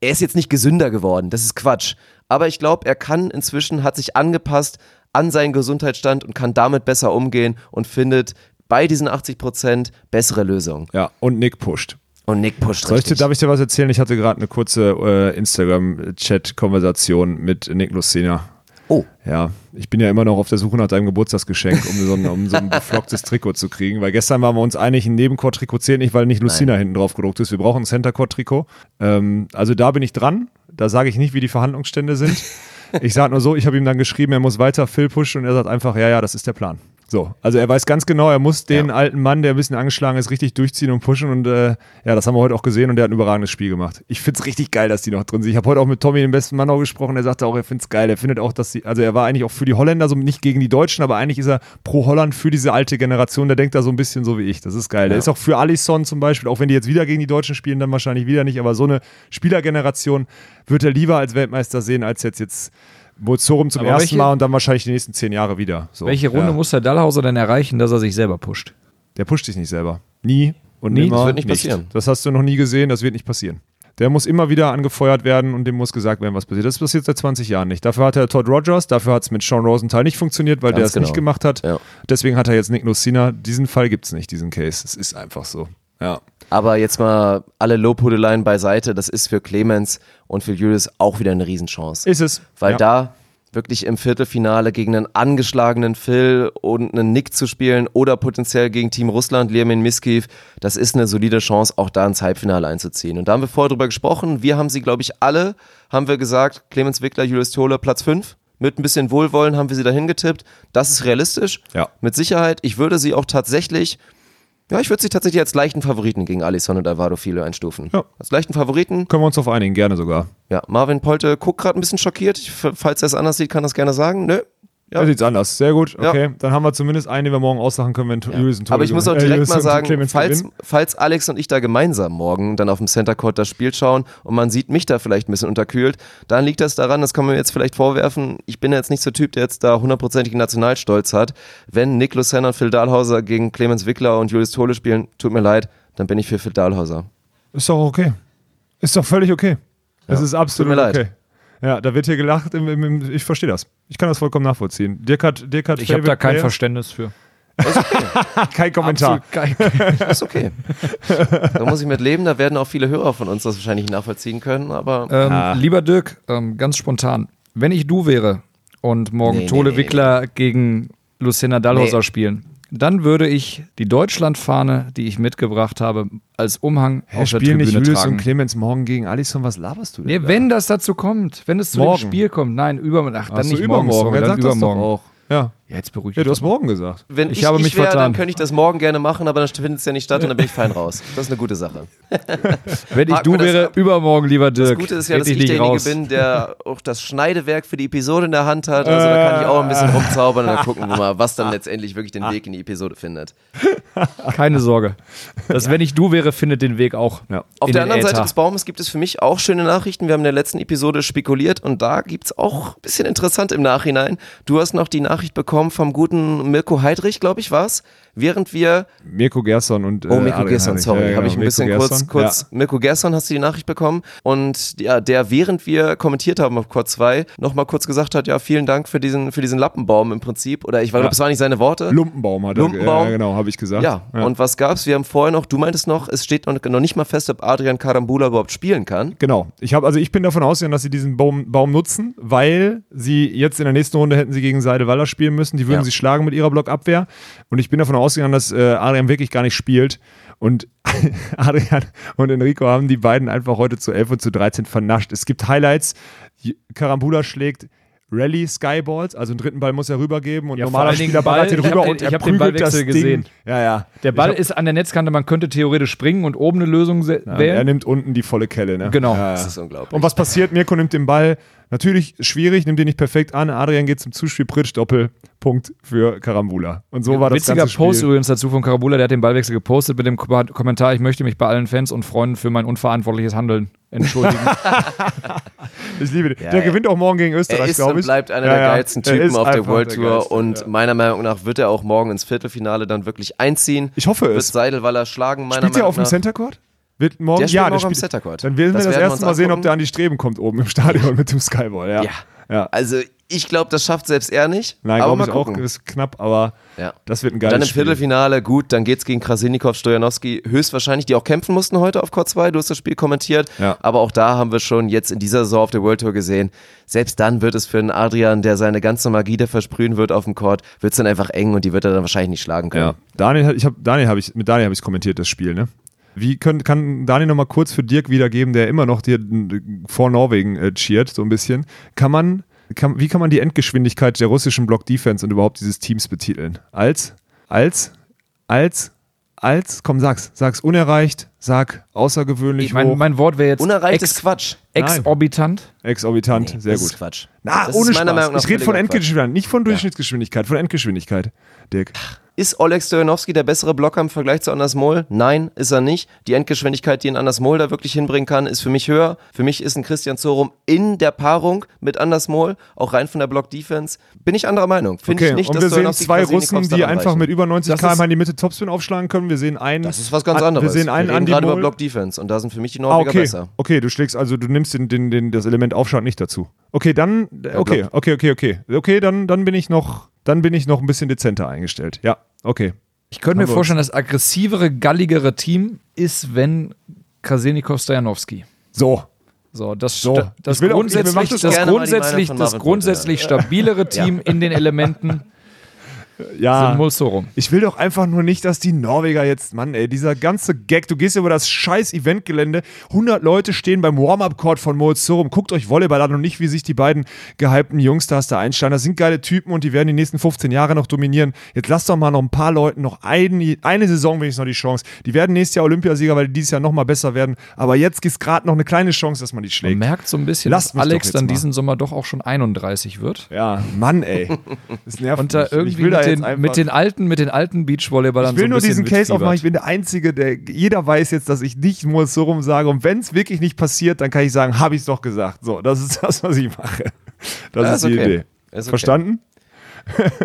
er ist jetzt nicht gesünder geworden, das ist Quatsch. Aber ich glaube, er kann inzwischen, hat sich angepasst an seinen Gesundheitsstand und kann damit besser umgehen und findet bei diesen 80 Prozent bessere Lösungen. Ja, und Nick pusht. Und Nick pusht Soll ich dir, richtig. darf ich dir was erzählen? Ich hatte gerade eine kurze äh, Instagram-Chat-Konversation mit Nick Lucena. Oh. Ja, ich bin ja immer noch auf der Suche nach deinem Geburtstagsgeschenk, um so ein, um so ein beflocktes Trikot zu kriegen. Weil gestern waren wir uns einig, ein Nebenchord-Trikot zählt nicht, weil nicht Lucina hinten drauf gedruckt ist. Wir brauchen ein Center-Chord-Trikot. Ähm, also da bin ich dran. Da sage ich nicht, wie die Verhandlungsstände sind. Ich sage nur so, ich habe ihm dann geschrieben, er muss weiter Phil pushen und er sagt einfach, ja, ja, das ist der Plan. So, also er weiß ganz genau, er muss den Ja. alten Mann, der ein bisschen angeschlagen ist, richtig durchziehen und pushen und äh, ja, das haben wir heute auch gesehen und der hat ein überragendes Spiel gemacht. Ich find's richtig geil, dass die noch drin sind. Ich habe heute auch mit Tommy, dem besten Mann, auch gesprochen, der sagte auch, er find's geil. Er findet auch, dass die, also er war eigentlich auch für die Holländer, so nicht gegen die Deutschen, aber eigentlich ist er pro Holland für diese alte Generation, der denkt da so ein bisschen so wie ich. Das ist geil. Der ist auch für Alisson zum Beispiel, auch wenn die jetzt wieder gegen die Deutschen spielen, dann wahrscheinlich wieder nicht, aber so eine Spielergeneration wird er lieber als Weltmeister sehen, als jetzt jetzt Bozorum zum Aber ersten welche- Mal und dann wahrscheinlich die nächsten zehn Jahre wieder. So, Welche Runde ja. muss der Dallhauser denn erreichen, dass er sich selber pusht? Der pusht sich nicht selber. Nie und Nie? Das wird nicht passieren. Das hast du noch nie gesehen, das wird nicht passieren. Der muss immer wieder angefeuert werden und dem muss gesagt werden, was passiert. Das passiert seit 20 Jahren nicht. Dafür hat er Todd Rogers, dafür hat es mit Sean Rosenthal nicht funktioniert, weil Ganz der es genau. nicht gemacht hat. Ja. Deswegen hat er jetzt Nick Lucina. Diesen Fall gibt es nicht, diesen Case. Es ist einfach so. Ja. Aber jetzt mal alle Lobhudeleien beiseite, das ist für Clemens und für Julius auch wieder eine Riesenchance. Ist es. Weil ja. da wirklich im Viertelfinale gegen einen angeschlagenen Phil und einen Nick zu spielen oder potenziell gegen Team Russland, Liamin Miskiv, das ist eine solide Chance, auch da ins Halbfinale einzuziehen. Und da haben wir vorher drüber gesprochen. Wir haben sie, glaube ich, alle, haben wir gesagt, Clemens Wickler, Julius Tole, Platz 5. Mit ein bisschen Wohlwollen haben wir sie dahin getippt. Das ist realistisch. Ja. Mit Sicherheit. Ich würde sie auch tatsächlich, ja, ich würde sie tatsächlich als leichten Favoriten gegen Alisson und Alvaro Filo einstufen. Ja. Als leichten Favoriten. Können wir uns darauf einigen, gerne sogar. Ja, Marvin Polte guckt gerade ein bisschen schockiert. Falls er es anders sieht, kann er es gerne sagen. Nö, Ja. Sieht's anders. Sehr gut. Ja. Okay, dann haben wir zumindest einen, den wir morgen aussachen können, wenn ja. Julius ein Tor Aber ich muss auch. Äh, direkt Julius mal sagen, falls, falls Alex und ich da gemeinsam morgen dann auf dem Center Court das Spiel schauen und man sieht mich da vielleicht ein bisschen unterkühlt, dann liegt das daran, das kann man mir jetzt vielleicht vorwerfen, ich bin jetzt nicht so Typ, der jetzt da hundertprozentigen Nationalstolz hat. Wenn Nick Lucena und Phil Dahlhauser gegen Clemens Wickler und Julius Tole spielen, tut mir leid, dann bin ich für Phil Dahlhauser. Ist doch okay. Ist doch völlig okay. Das ist absolut Tut mir leid. okay. Ja, da wird hier gelacht. Im, im, im, ich verstehe das. Ich kann das vollkommen nachvollziehen. Dirk hat, Dirk hat Ich habe da kein Player. Verständnis für. kein Kommentar. Absolut kein. Ist okay. da muss ich mit leben, da werden auch viele Hörer von uns das wahrscheinlich nachvollziehen können, aber Ähm, Ah. Lieber Dirk, ähm, ganz spontan, wenn ich du wäre und morgen Nee, Tole nee, Wickler gegen Luciana Dallhauser Nee. spielen, dann würde ich die Deutschlandfahne, die ich mitgebracht habe, als Umhang Hä, auf der nicht Tribüne Julius tragen. und Clemens morgen gegen Alisson? Was laberst du denn? Nee, da? wenn das dazu kommt, wenn es zu Morgen. dem Spiel kommt, nein, übermorgen, ach, dann so, nicht morgen, sorry, Wer dann sagt das doch übermorgen. auch? Ja. Ja, jetzt beruhig ja, du hast morgen gesagt. wenn Ich ich, habe ich mich dann vertan. könnte ich das morgen gerne machen, aber dann findet es ja nicht statt und dann bin ich fein raus. Das ist eine gute Sache. Wenn ich du das wäre, ab. übermorgen, lieber Das Dirk. Gute ist ja, dass ich nicht derjenige raus. bin, der auch das Schneidewerk für die Episode in der Hand hat. Also da kann ich auch ein bisschen rumzaubern und dann gucken wir mal, was dann letztendlich wirklich den Weg in die Episode findet. Keine Sorge. Das, wenn ich du wäre, findet den Weg auch. Ja. Auf der anderen Seite Äther. des Baumes gibt es für mich auch schöne Nachrichten. Wir haben in der letzten Episode spekuliert und da gibt es auch ein bisschen interessant im Nachhinein. Du hast noch die Nachricht bekommen vom guten Mirko Heidrich, glaube ich, war's. Während wir Mirko Gerson und äh, Oh, Mirko Adrian Gerson, sorry. Ja, Habe genau, ich ein Mirko bisschen kurz, Gerson. kurz Ja. Mirko Gerson hast du die Nachricht bekommen und ja, der, während wir kommentiert haben auf Quad 2, nochmal kurz gesagt hat, ja, vielen Dank für diesen, für diesen Lappenbaum im Prinzip. Oder ich glaube, Ja. das waren nicht seine Worte. Lumpenbaum hat er. Lumpenbaum. Ja, genau, habe ich gesagt. Ja, und was gab's? Wir haben vorher noch, du meintest noch, es steht noch, noch nicht mal fest, ob Adrian Karambula überhaupt spielen kann. Genau. Ich habe also ich bin davon ausgegangen, dass sie diesen Baum, Baum nutzen, weil sie jetzt in der nächsten Runde hätten sie gegen Seidewaller spielen müssen. Die würden Ja. sie schlagen mit ihrer Blockabwehr. Und ich bin davon ausgegangen, dass äh, Adrian wirklich gar nicht spielt. Und Adrian und Enrico haben die beiden einfach heute zu 11 und zu 13 vernascht. Es gibt Highlights. Karambula schlägt Rally Skyballs, also einen dritten Ball muss er rübergeben und Ja, normaler Spieler ballert Ball- den ich hab rüber den- und ich er hab den prügelt das Ballwechsel Ding. gesehen. Ja, ja. Der Ball Ich hab- ist an der Netzkante, man könnte theoretisch springen und oben eine Lösung Ja, wählen. er nimmt unten die volle Kelle. Ne? Genau. Ja, ja. Das ist unglaublich. Und was passiert? Mirko nimmt den Ball. Natürlich schwierig, nimmt den nicht perfekt an. Adrian geht zum Zuspiel, Pritsch, Doppelpunkt für Karambula. Und so war das Witziger ganze Spiel. Post übrigens dazu von Karabula, der hat den Ballwechsel gepostet mit dem Ko- Kommentar, ich möchte mich bei allen Fans und Freunden für mein unverantwortliches Handeln entschuldigen. Ich liebe den. Ja, der er- gewinnt auch morgen gegen Er Österreich, glaube ich. bleibt einer Ja, der ja. geilsten Er Typen auf der World der Tour Geilste, und ja. meiner Meinung nach wird er auch morgen ins Viertelfinale dann wirklich einziehen. Ich hoffe Wird es. Seidelwaller schlagen, meiner Spielt er Meinung auf dem nach. Center Court? Wird morgen, Der ja, morgen der am spielt, Center Court. Dann werden wir Das erste Mal sehen, ob der an die Streben kommt oben im Stadion mit dem Skyball. Ja. Ja. ja. Also ich glaube, das schafft selbst er nicht. Nein, aber glaube ich auch, gucken. ist knapp, aber Ja. das wird ein geiles dann im Spiel. Viertelfinale, gut, dann geht's gegen Krasilnikov, Stojanowski, höchstwahrscheinlich, die auch kämpfen mussten heute auf Court 2. Du hast das Spiel kommentiert. Ja. Aber auch da haben wir schon jetzt in dieser Saison auf der World Tour gesehen, selbst dann wird es für einen Adrian, der seine ganze Magie da versprühen wird auf dem Court, wird's dann einfach eng und die wird er dann wahrscheinlich nicht schlagen können. Ja. Daniel, ich hab, Daniel habe ich, mit Daniel habe ich kommentiert, das Spiel, ne? Wie können, kann Daniel nochmal kurz für Dirk wiedergeben, der immer noch äh, vor Norwegen äh, cheert, so ein bisschen. Kann man, kann, wie kann man die Endgeschwindigkeit der russischen Block-Defense und überhaupt dieses Teams betiteln? Als, als, als, als, komm, sag's, sag's unerreicht, sag außergewöhnlich ich mein, hoch, mein Wort wäre jetzt Unerreicht ist ex Quatsch. exorbitant. exorbitant, sehr das gut. ist Quatsch. Na, Das ohne ist meiner Spaß. Meinung nach Ich rede von. Endgeschwindigkeit, nicht von Durchschnittsgeschwindigkeit, von Endgeschwindigkeit, Dirk. Ist Oleg Stojanowski der bessere Blocker im Vergleich zu Anders Moll? Nein, ist er nicht. Die Endgeschwindigkeit, die ein Anders Moll da wirklich hinbringen kann, ist für mich höher. Für mich ist ein Christian Zorum in der Paarung mit Anders Moll, auch rein von der Block-Defense, bin ich anderer Meinung. Finde Okay, ich nicht, und dass wir sehen zwei Russen, die einfach mit über 90 Das km in die Mitte Topspin aufschlagen können. Wir sehen einen. Das ist was ganz anderes. Wir sehen einen Andy gerade über Moll. Block-Defense und da sind für mich die Ah, Norweger okay. besser. Okay, du schlägst also, du nimmst den, den, den, das Element Aufschlag nicht dazu. Okay, dann, okay, okay, okay, okay. Okay, dann, dann bin ich noch, dann bin ich noch ein bisschen dezenter eingestellt. Ja, okay. Ich könnte mir vorstellen, das aggressivere, galligere Team ist, wenn Krasilnikov Stojanowski. So. So, das, So. das auch- ich- grundsätzlich, macht das das grundsätzlich, das grundsätzlich stabilere Team in den Elementen Ja. sind Mulsorum. Ich will doch einfach nur nicht, dass die Norweger jetzt, Mann, ey, dieser ganze Gag, du gehst über das scheiß Eventgelände, 100 Leute stehen beim Warm-Up-Court von Molzorum, guckt euch Volleyball an und nicht, wie sich die beiden gehypten Jungstars da einstellen. Das sind geile Typen und die werden die nächsten 15 Jahre noch dominieren. Jetzt lasst doch mal noch ein paar Leuten noch ein, eine Saison wenigstens noch die Chance. Die werden nächstes Jahr Olympiasieger, weil die dieses Jahr noch mal besser werden. Aber jetzt ist gerade noch eine kleine Chance, dass man die Man schlägt. merkt so ein bisschen, dass Alex dann mal. diesen Sommer doch auch schon 31 wird. Ja, Mann, ey. Das nervt Und da irgendwie ich will da den, einfach mit den alten, mit den alten Beachvolleyballern Ich will so ein nur diesen Case aufmachen. Ich bin der Einzige, der jeder weiß jetzt, dass ich nicht Mulsorum sage. Und wenn es wirklich nicht passiert, dann kann ich sagen, habe ich es doch gesagt. So, das ist das, was ich mache. Das Ja, ist ist die okay. Idee. Ist okay. Verstanden?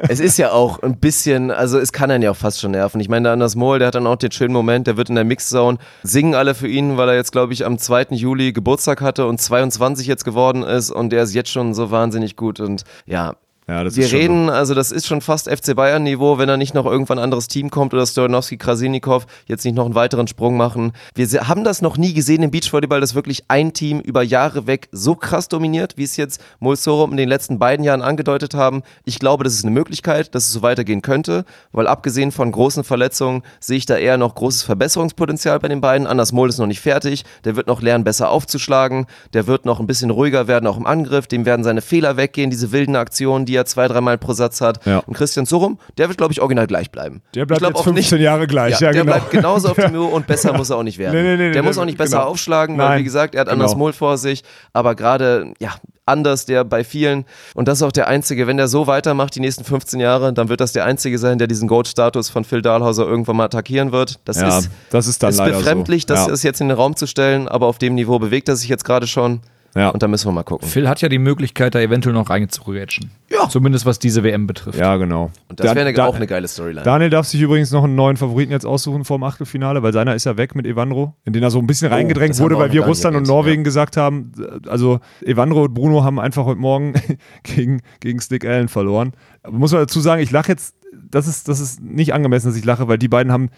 Es ist ja auch ein bisschen, also es kann einen ja auch fast schon nerven. Ich meine, der Anders Mohl, der hat dann auch den schönen Moment, der wird in der Mixzone, singen alle für ihn, weil er jetzt, glaube ich, am 2. Juli Geburtstag hatte und 22 jetzt geworden ist und der ist jetzt schon so wahnsinnig gut und ja. Ja, das Wir reden, also das ist schon fast FC Bayern Niveau, wenn da nicht noch irgendwann ein anderes Team kommt oder Stojanowski, Krasinikov jetzt nicht noch einen weiteren Sprung machen. Wir haben das noch nie gesehen im Beachvolleyball, dass wirklich ein Team über Jahre weg so krass dominiert, wie es jetzt Mulsorum in den letzten beiden Jahren angedeutet haben. Ich glaube, das ist eine Möglichkeit, dass es so weitergehen könnte, weil abgesehen von großen Verletzungen sehe ich da eher noch großes Verbesserungspotenzial bei den beiden. Anders Mohl ist noch nicht fertig, der wird noch lernen, besser aufzuschlagen, der wird noch ein bisschen ruhiger werden, auch im Angriff, dem werden seine Fehler weggehen, diese wilden Aktionen, die er zwei, dreimal pro Satz hat. Ja. Und Christian Sorum, der wird, glaube ich, original gleich bleiben. Der bleibt ich glaub jetzt auch 15 Jahre gleich. Ja, der genau. bleibt genauso auf dem Niveau und besser muss er auch nicht werden. Nee, nee, nee, der nee, muss auch nicht besser genau. aufschlagen, weil, Nein, wie gesagt, er hat genau. Anders Mohl vor sich, aber gerade, ja, anders, der bei vielen, und das ist auch der Einzige, wenn der so weitermacht die nächsten 15 Jahre, dann wird das der Einzige sein, der diesen Goat-Status von Phil Dahlhauser irgendwann mal attackieren wird. Das Ja, ist, das ist dann ist leider befremdlich, so. das Ja. ist jetzt in den Raum zu stellen, aber auf dem Niveau bewegt er sich jetzt gerade schon. Ja. Und da müssen wir mal gucken. Phil hat ja die Möglichkeit, da eventuell noch reinzurätschen. Ja. Zumindest was diese WM betrifft. Ja, genau. Und das wäre auch eine geile Storyline. Daniel darf sich übrigens noch einen neuen Favoriten jetzt aussuchen vor dem Achtelfinale, weil seiner ist ja weg mit Evandro, in den er so ein bisschen reingedrängt Oh, haben wurde, weil wir Russland und Norwegen gesagt haben, also Evandro und Bruno haben einfach heute Morgen gegen, gegen Stick Allen verloren. Aber muss man dazu sagen, ich lache jetzt, das ist, das ist nicht angemessen, dass ich lache, weil die beiden haben,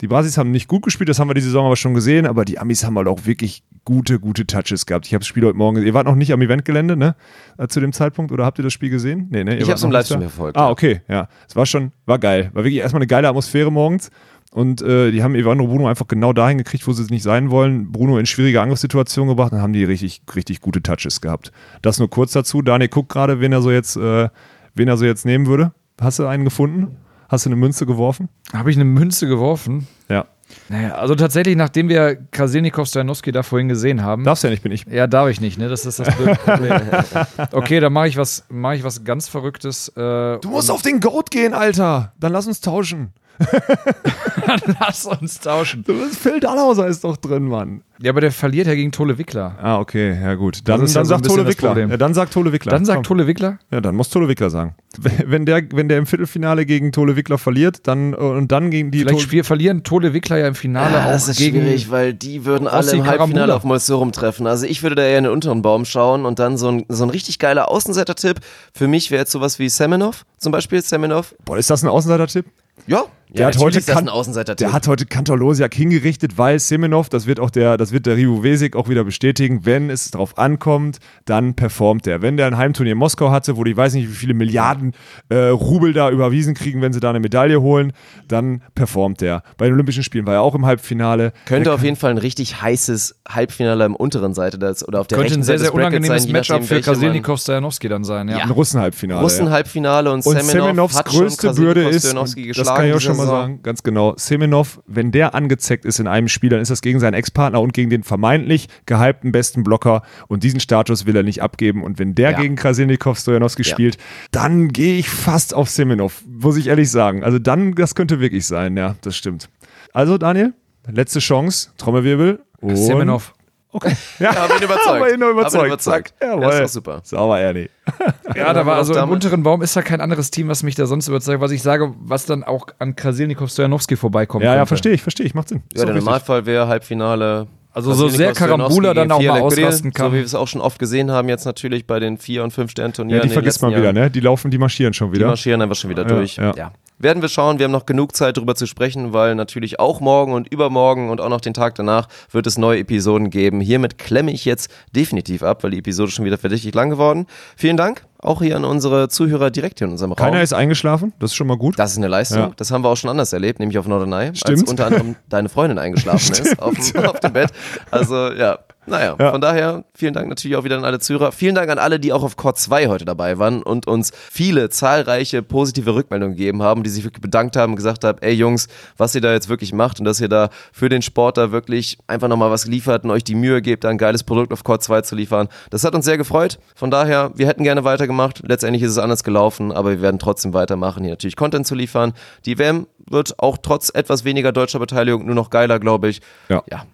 die Brasis haben nicht gut gespielt, das haben wir die Saison aber schon gesehen, aber die Amis haben halt auch wirklich gute, gute Touches gehabt. Ich habe das Spiel heute Morgen. Ihr wart noch nicht am Eventgelände, ne? Äh, Zu dem Zeitpunkt, oder habt ihr das Spiel gesehen? Nee, ne? Ihr Ich wart hab's im Livestream verfolgt, Ah, ja. okay, ja. Es war schon, war geil. War wirklich erstmal eine geile Atmosphäre morgens. Und äh, die haben Evandro Bruno einfach genau dahin gekriegt, wo sie es nicht sein wollen. Bruno in schwierige Angriffssituationen gebracht, dann haben die richtig, richtig gute Touches gehabt. Das nur kurz dazu. Daniel guckt gerade, wen er so jetzt, äh, wen er so jetzt nehmen würde. Hast du einen gefunden? Hast du eine Münze geworfen? Habe ich eine Münze geworfen? Ja. Naja, also tatsächlich, nachdem wir Krasilnikov Stojanowski da vorhin gesehen haben. Darfst ja nicht, bin ich. Ja, darf ich nicht, ne? Das ist das blöde Problem. okay, dann mache ich was, mache ich was ganz Verrücktes. Äh, Du musst auf den Goat gehen, Alter. Dann lass uns tauschen. lass uns tauschen. Du bist Phil Dallhauser ist doch drin, Mann. Ja, aber der verliert ja gegen Tole Wickler. Ah, okay, ja gut. Dann, ist ja dann so ein sagt das Wickler. Problem. Ja, dann sagt Tole Wickler. Dann sagt Komm. Tole Wickler. Ja, dann muss Tole Wickler sagen. Wenn der, wenn der im Viertelfinale gegen Tole Wickler verliert, dann und dann gegen die Vielleicht Tole- verlieren Tole Wickler ja im Finale Ah, auch das ist gegen. schwierig, weil die würden alle im Halbfinale Karambula. auf Molsorum treffen. Also ich würde da eher in den unteren Baum schauen und dann so ein, so ein richtig geiler Außenseiter-Tipp. Für mich wäre jetzt sowas wie Semenov zum Beispiel. Semenov. Boah, ist das ein Außenseiter-Tipp? Ja, Der hat heute kan- ein. Der hat heute Kantorlosiak hingerichtet, weil Semenov, das wird auch der, das wird der Rivo Vesik auch wieder bestätigen, wenn es drauf ankommt, dann performt er. Wenn der ein Heimturnier in Moskau hatte, wo die weiß nicht, wie viele Milliarden äh, Rubel da überwiesen kriegen, wenn sie da eine Medaille holen, dann performt er. Bei den Olympischen Spielen war er auch im Halbfinale. Könnte Der auf jeden Fall ein richtig heißes Halbfinale im unteren Seite das, oder auf der Könnte rechten ein sehr, Seite sehr Brackets unangenehmes sein, Matchup für Krasilnikov Stojanowski dann sein. Ja. ein Russen-Halbfinale. Russen ja. Halbfinale und, Und Semenov Semenovs hat schon größte Bürde ist, das kann ich auch schon mal sagen, ganz genau, Semenov, wenn der angezeckt ist in einem Spiel, dann ist das gegen seinen Ex-Partner und gegen den vermeintlich gehypten besten Blocker und diesen Status will er nicht abgeben und wenn der Ja. gegen Krasilnikov Stojanowski Ja. spielt, dann gehe ich fast auf Semenov, muss ich ehrlich sagen. Also dann, das könnte wirklich sein, ja, das stimmt. Also Daniel, letzte Chance, Trommelwirbel. Semenov. Okay. Ja, Hab ihn überzeugt. Hab ihn nur Hab ihn überzeugt. überzeugt. Ja, Jawohl. ist doch super. Sauber, Ernie. Ja, da war also im unteren Baum ist da kein anderes Team, was mich da sonst überzeugt, was ich sage, was dann auch an Krasilnikov Stojanowski vorbeikommt. Ja, ja, verstehe ich, verstehe ich, macht Sinn. Ja, der. Normalfall wäre Halbfinale. Also so sehr Karambula dann auch mal ausrasten kann. So wie wir es auch schon oft gesehen haben, jetzt natürlich bei den Vier- und Fünf-Stern-Turnieren. Ja, die vergisst man wieder, Jahren. ne? Die laufen, die marschieren schon Die wieder. marschieren einfach schon wieder Ja, durch. ja. Ja. Werden wir schauen. Wir haben noch genug Zeit, darüber zu sprechen, weil natürlich auch morgen und übermorgen und auch noch den Tag danach wird es neue Episoden geben. Hiermit klemme ich jetzt definitiv ab, weil die Episode schon wieder verdächtig lang geworden. Vielen Dank auch hier an unsere Zuhörer direkt hier in unserem Raum. Keiner ist eingeschlafen, das ist schon mal gut. Das ist eine Leistung. Ja. Das haben wir auch schon anders erlebt, nämlich auf Norderney, als Stimmt. unter anderem deine Freundin eingeschlafen ist auf dem, auf dem Bett. Also ja, naja, Ja. von daher vielen Dank natürlich auch wieder an alle Zuhörer. Vielen Dank an alle, die auch auf Core 2 heute dabei waren und uns viele zahlreiche positive Rückmeldungen gegeben haben, die sich wirklich bedankt haben und gesagt haben, ey Jungs, was ihr da jetzt wirklich macht und dass ihr da für den Sport da wirklich einfach nochmal was liefert und euch die Mühe gebt, da ein geiles Produkt auf Core 2 zu liefern. Das hat uns sehr gefreut. Von daher, wir hätten gerne weitergemacht. Letztendlich ist es anders gelaufen, aber wir werden trotzdem weitermachen, hier natürlich Content zu liefern. Die WM wird auch trotz etwas weniger deutscher Beteiligung nur noch geiler, glaube ich. Ja. ja.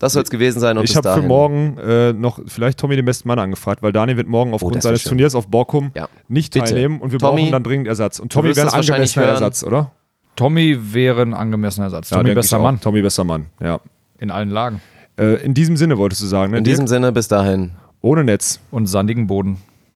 Das soll es gewesen sein. Und Ich habe für morgen äh, noch vielleicht Tommy den besten Mann angefragt, weil Daniel wird morgen aufgrund Oh, das wär seines schön. Turniers auf Borkum Ja. nicht Bitte. teilnehmen und wir Tommy, brauchen dann dringend Ersatz. Und Tommy wäre ein angemessener. Ersatz, oder? Tommy wäre ein angemessener Ersatz. Ja, Tommy bester. Mann Tommy bester Mann, ja. in allen Lagen. Äh, in diesem Sinne wolltest du sagen, ne? In Dirk? diesem Sinne, bis dahin. Ohne Netz. Und sandigen Boden.